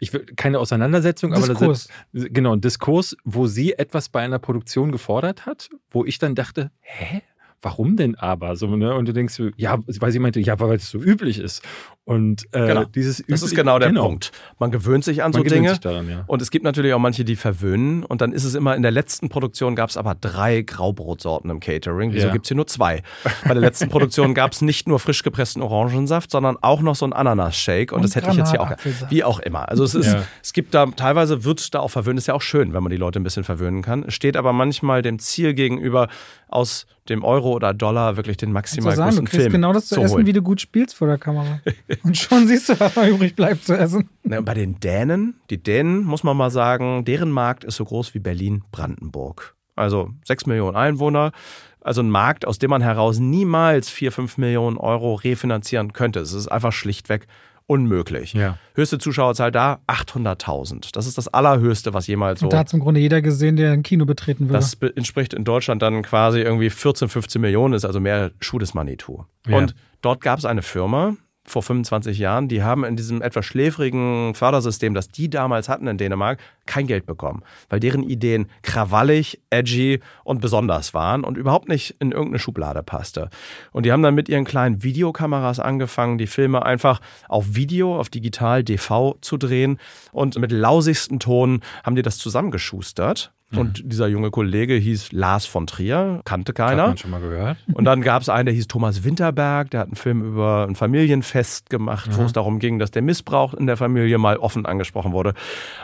ich will keine Auseinandersetzung, Diskurs. aber das ist, genau ein Diskurs, wo sie etwas bei einer Produktion gefordert hat, wo ich dann dachte, hä? warum denn aber? So, ne? Und du denkst, ja, weil sie meinte, ja, weil es so üblich ist. Und äh, genau. dieses Das ist genau der genau. Punkt. Man gewöhnt sich an Man so Dinge. Daran, ja. Und es gibt natürlich auch manche, die verwöhnen. Und dann ist es immer, in der letzten Produktion gab es aber drei Graubrotsorten im Catering. Wieso ja. gibt es hier nur zwei? Bei der letzten Produktion gab es nicht nur frisch gepressten Orangensaft, sondern auch noch so einen Ananas-Shake. Und, und das hätte ich jetzt hier auch. Wie auch immer. Also es ist, ja. es gibt da, teilweise wird da auch verwöhnt. Ist ja auch schön, wenn man die Leute ein bisschen verwöhnen kann. Es steht aber manchmal dem Ziel gegenüber, aus dem Euro oder Dollar wirklich den maximal sagen, großen du kriegst Film genau das zu, zu essen, holen. wie du gut spielst vor der Kamera. Und schon siehst du, was übrig bleibt zu essen. Na, bei den Dänen, die Dänen, muss man mal sagen, deren Markt ist so groß wie Berlin-Brandenburg. Also sechs Millionen Einwohner. Also ein Markt, aus dem man heraus niemals vier, fünf Millionen Euro refinanzieren könnte. Es ist einfach schlichtweg unmöglich. Ja. Höchste Zuschauerzahl da 800.000. Das ist das allerhöchste, was jemals so. Und da hat im Grunde jeder gesehen, der ein Kino betreten würde. Das entspricht in Deutschland dann quasi irgendwie 14, 15 Millionen, ist also mehr Schuh des Manitou. Ja. Und dort gab es eine Firma, vor 25 Jahren, die haben in diesem etwas schläfrigen Fördersystem, das die damals hatten in Dänemark, kein Geld bekommen, weil deren Ideen krawallig, edgy und besonders waren und überhaupt nicht in irgendeine Schublade passte. Und die haben dann mit ihren kleinen Videokameras angefangen, die Filme einfach auf Video, auf digital DV zu drehen und mit lausigsten Tonen haben die das zusammengeschustert und mhm. dieser junge Kollege hieß Lars von Trier, kannte keiner. Hat man schon mal gehört. Und dann gab es einen, der hieß Thomas Winterberg, der hat einen Film über ein Familienfest gemacht, mhm. wo es darum ging, dass der Missbrauch in der Familie mal offen angesprochen wurde.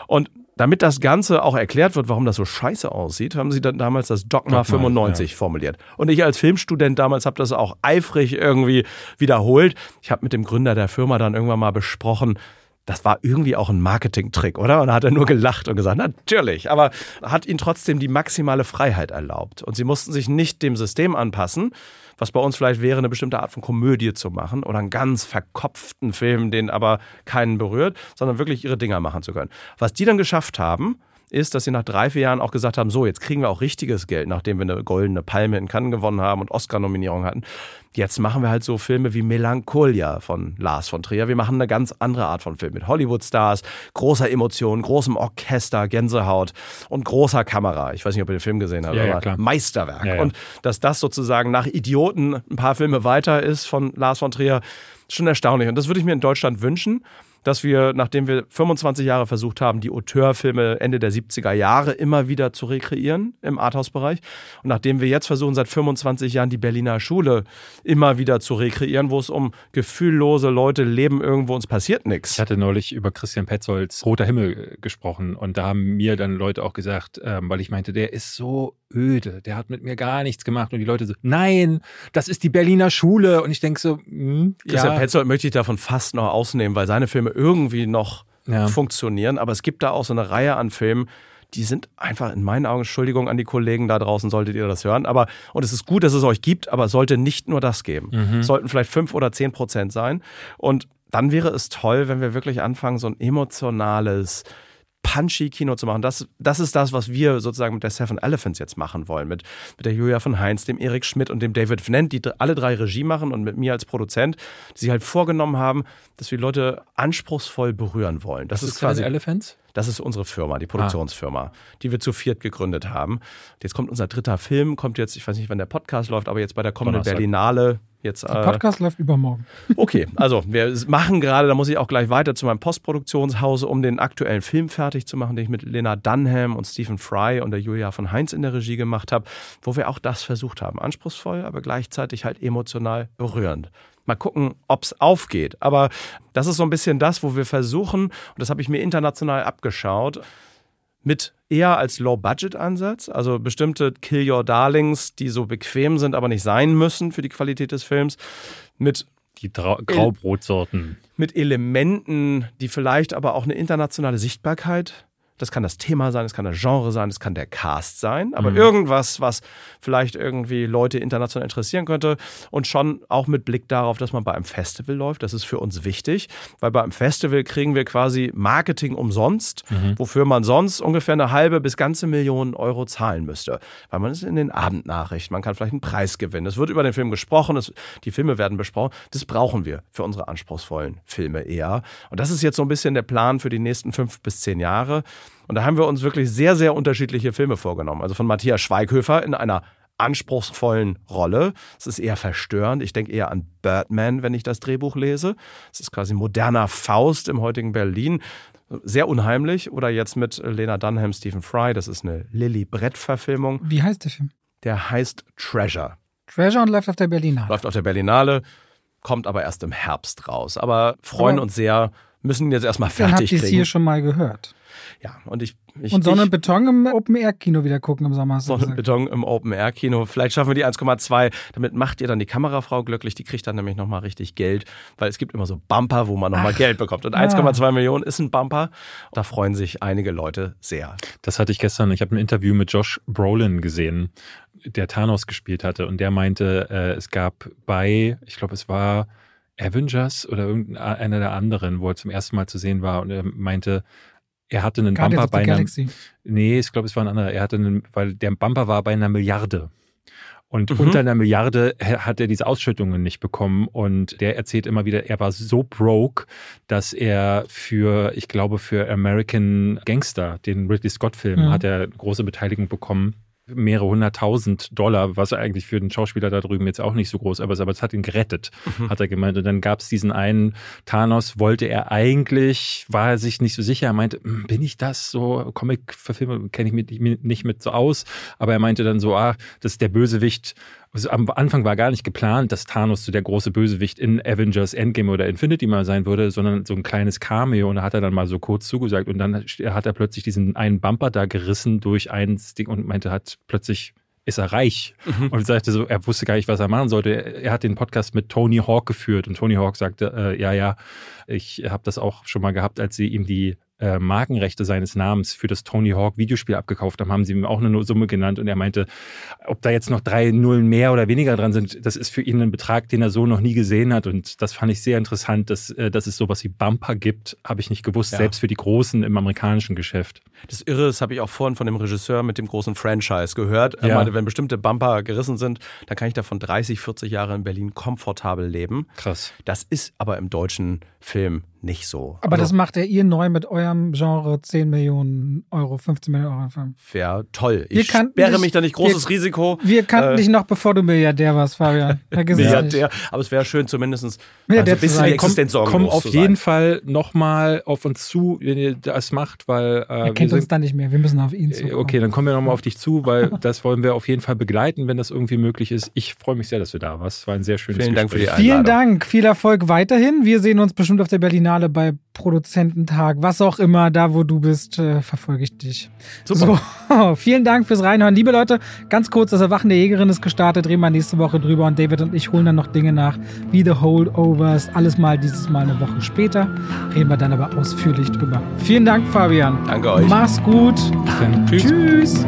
Und damit das Ganze auch erklärt wird, warum das so scheiße aussieht, haben sie dann damals das Dogma, Dogma 95 ja. formuliert. Und ich als Filmstudent damals habe das auch eifrig irgendwie wiederholt. Ich habe mit dem Gründer der Firma dann irgendwann mal besprochen, das war irgendwie auch ein Marketing-Trick, oder? Und da hat er nur gelacht und gesagt, natürlich. Aber hat ihnen trotzdem die maximale Freiheit erlaubt. Und sie mussten sich nicht dem System anpassen, was bei uns vielleicht wäre, eine bestimmte Art von Komödie zu machen oder einen ganz verkopften Film, den aber keinen berührt, sondern wirklich ihre Dinger machen zu können. Was die dann geschafft haben, ist, dass sie nach drei, vier Jahren auch gesagt haben, so, jetzt kriegen wir auch richtiges Geld, nachdem wir eine goldene Palme in Cannes gewonnen haben und Oscar-Nominierung hatten. Jetzt machen wir halt so Filme wie Melancholia von Lars von Trier. Wir machen eine ganz andere Art von Film mit Hollywood-Stars, großer Emotion, großem Orchester, Gänsehaut und großer Kamera. Ich weiß nicht, ob ihr den Film gesehen habt, Ja, ja, aber klar. Meisterwerk. Ja, ja. Und dass das sozusagen nach Idioten ein paar Filme weiter ist von Lars von Trier, ist schon erstaunlich. Und das würde ich mir in Deutschland wünschen, dass wir, nachdem wir 25 Jahre versucht haben, die Auteurfilme Ende der 70er Jahre immer wieder zu rekreieren im Arthouse-Bereich und nachdem wir jetzt versuchen, seit 25 Jahren die Berliner Schule immer wieder zu rekreieren, wo es um gefühllose Leute leben irgendwo, uns passiert nichts. Ich hatte neulich über Christian Petzolds Roter Himmel gesprochen und da haben mir dann Leute auch gesagt, ähm, weil ich meinte, der ist so öde, der hat mit mir gar nichts gemacht und die Leute so, nein, das ist die Berliner Schule und ich denke so, hm, Christian ja, Petzold möchte ich davon fast noch ausnehmen, weil seine Filme irgendwie noch Ja. funktionieren. Aber es gibt da auch so eine Reihe an Filmen, die sind einfach in meinen Augen, Entschuldigung an die Kollegen da draußen, solltet ihr das hören. Aber, und es ist gut, dass es euch gibt, aber es sollte nicht nur das geben. Mhm. Es sollten vielleicht fünf oder zehn Prozent sein. Und dann wäre es toll, wenn wir wirklich anfangen, so ein emotionales, punchy Kino zu machen. Das, das ist das, was wir sozusagen mit der Seven Elephants jetzt machen wollen. Mit, mit der Julia von Heinz, dem Erik Schmidt und dem David Vnent, die alle drei Regie machen und mit mir als Produzent, die sich halt vorgenommen haben, dass wir Leute anspruchsvoll berühren wollen. Das, das ist ist quasi Elephants. Das ist unsere Firma, die Produktionsfirma, die wir zu viert gegründet haben. Jetzt kommt unser dritter Film, kommt jetzt, ich weiß nicht, wann der Podcast läuft, aber jetzt bei der kommenden Donnerstag. Berlinale. Jetzt, Der Podcast läuft übermorgen. Okay, also wir machen gerade, da muss ich auch gleich weiter zu meinem Postproduktionshaus, um den aktuellen Film fertig zu machen, den ich mit Lena Dunham und Stephen Fry und der Julia von Heinz in der Regie gemacht habe, wo wir auch das versucht haben. Anspruchsvoll, aber gleichzeitig halt emotional berührend. Mal gucken, ob es aufgeht. Aber das ist so ein bisschen das, wo wir versuchen, und das habe ich mir international abgeschaut, mit eher als Low-Budget-Ansatz, also bestimmte Kill Your Darlings, die so bequem sind, aber nicht sein müssen für die Qualität des Films, mit Die Trau Graubrotsorten. mit Elementen, die vielleicht aber auch eine internationale Sichtbarkeit. Das kann das Thema sein, es kann das Genre sein, es kann der Cast sein, aber irgendwas, was vielleicht irgendwie Leute international interessieren könnte und schon auch mit Blick darauf, dass man bei einem Festival läuft. Das ist für uns wichtig, weil bei einem Festival kriegen wir quasi Marketing umsonst, wofür man sonst ungefähr eine halbe bis ganze Million Euro zahlen müsste, weil man ist in den Abendnachrichten, man kann vielleicht einen Preis gewinnen. Es wird über den Film gesprochen, es, die Filme werden besprochen. Das brauchen wir für unsere anspruchsvollen Filme eher. Und das ist jetzt so ein bisschen der Plan für die nächsten fünf bis zehn Jahre. Und da haben wir uns wirklich sehr, sehr unterschiedliche Filme vorgenommen. Also von Matthias Schweighöfer in einer anspruchsvollen Rolle. Es ist eher verstörend. Ich denke eher an Birdman, wenn ich das Drehbuch lese. Es ist quasi moderner Faust im heutigen Berlin. Sehr unheimlich. Oder jetzt mit Lena Dunham, Stephen Fry. Das ist eine Lilly Brett-Verfilmung. Wie heißt der Film? Der heißt Treasure. Treasure und läuft auf der Berlinale. Läuft auf der Berlinale, kommt aber erst im Herbst raus. Aber freuen Aber- uns sehr, müssen ihn jetzt erstmal Dann habt fertig ihr es kriegen. hier schon mal gehört. Ja, und ich, ich Und Sonne und Beton im Open-Air-Kino wieder gucken im Sommer. Sonne und. Beton im Open-Air-Kino. Vielleicht schaffen wir die 1,2. Damit macht ihr dann die Kamerafrau glücklich. Die kriegt dann nämlich nochmal richtig Geld, weil es gibt immer so Bumper, wo man nochmal Geld bekommt. Und 1,2 Millionen ist ein Bumper. Da freuen sich einige Leute sehr. Das hatte ich gestern. Ich habe ein Interview mit Josh Brolin gesehen, der Thanos gespielt hatte. Und der meinte, äh, es gab bei, ich glaube, es war Avengers oder irgendeiner der anderen, wo er zum ersten Mal zu sehen war. Und er meinte, er hatte einen Guardians Bumper bei einer. Galaxy. Nee, ich glaube, es war ein anderer. Er hatte einen, weil der Bumper war bei einer Milliarde. Und Mhm. unter einer Milliarde ha- hat er diese Ausschüttungen nicht bekommen. Und der erzählt immer wieder, er war so broke, dass er für, ich glaube, für American Gangster, den Ridley Scott-Film, Mhm. hat er große Beteiligung bekommen. Mehrere hunderttausend Dollar, was eigentlich für den Schauspieler da drüben jetzt auch nicht so groß, aber es, aber es hat ihn gerettet, hat er gemeint. Und dann gab es diesen einen, Thanos wollte er eigentlich, war er sich nicht so sicher. Er meinte, "Hm, bin ich das so? Comic-Verfilme kenne ich mich nicht- nicht mit so aus. Aber er meinte dann so, ah, das ist der Bösewicht. Also am Anfang war gar nicht geplant, dass Thanos so der große Bösewicht in Avengers Endgame oder Infinity mal sein würde, sondern so ein kleines Cameo. Und da hat er dann mal so kurz zugesagt. Und dann hat er plötzlich diesen einen Bumper da gerissen durch ein Ding und meinte, hat plötzlich ist er reich und sagte so, er wusste gar nicht, was er machen sollte. Er er hat den Podcast mit Tony Hawk geführt und Tony Hawk sagte, äh, ja, ja, ich habe das auch schon mal gehabt, als sie ihm die äh, Markenrechte seines Namens für das Tony Hawk Videospiel abgekauft haben, haben sie ihm auch eine Summe genannt und er meinte, ob da jetzt noch drei Nullen mehr oder weniger dran sind, das ist für ihn ein Betrag, den er so noch nie gesehen hat und das fand ich sehr interessant, dass, äh, dass es sowas wie Bumper gibt, habe ich nicht gewusst, ja. selbst für die Großen im amerikanischen Geschäft. Das Irre, das habe ich auch vorhin von dem Regisseur mit dem großen Franchise gehört. Er ja. meinte, wenn bestimmte Bumper gerissen sind, dann kann ich davon 30, 40 Jahre in Berlin komfortabel leben. Krass. Das ist aber im deutschen Film nicht so. Aber also, das macht ja ihr neu mit eurem Genre 10 Millionen Euro, 15 Millionen Euro Film. Wäre toll. Ich sperre dich, mich da nicht großes wir, Risiko. Wir kannten äh, dich noch, bevor du Milliardär warst, Fabian. Milliardär. Aber es wäre schön, zumindest also ein bisschen die Existenz Komm, komm auf jeden Fall nochmal auf uns zu, wenn ihr das macht, weil. Äh, er kennt uns da nicht mehr. Wir müssen auf ihn zu. Okay, dann kommen wir nochmal auf dich zu, weil das wollen wir auf jeden Fall begleiten, wenn das irgendwie möglich ist. Ich freue mich sehr, dass du da warst. Es war ein sehr schönes Vielen Gespräch. Dank für die Einladung. Vielen Dank. Viel Erfolg weiterhin. Wir sehen uns bestimmt auf der Berlinale bei Produzententag, was auch immer, da wo du bist, äh, verfolge ich dich. Super. So, vielen Dank fürs Reinhören. Liebe Leute, ganz kurz, das Erwachen der Jägerin ist gestartet, reden wir nächste Woche drüber und David und ich holen dann noch Dinge nach, wie The Holdovers, alles mal dieses Mal eine Woche später. Reden wir dann aber ausführlich drüber. Vielen Dank, Fabian. Danke euch. Mach's gut. Tschüss. Tschüss.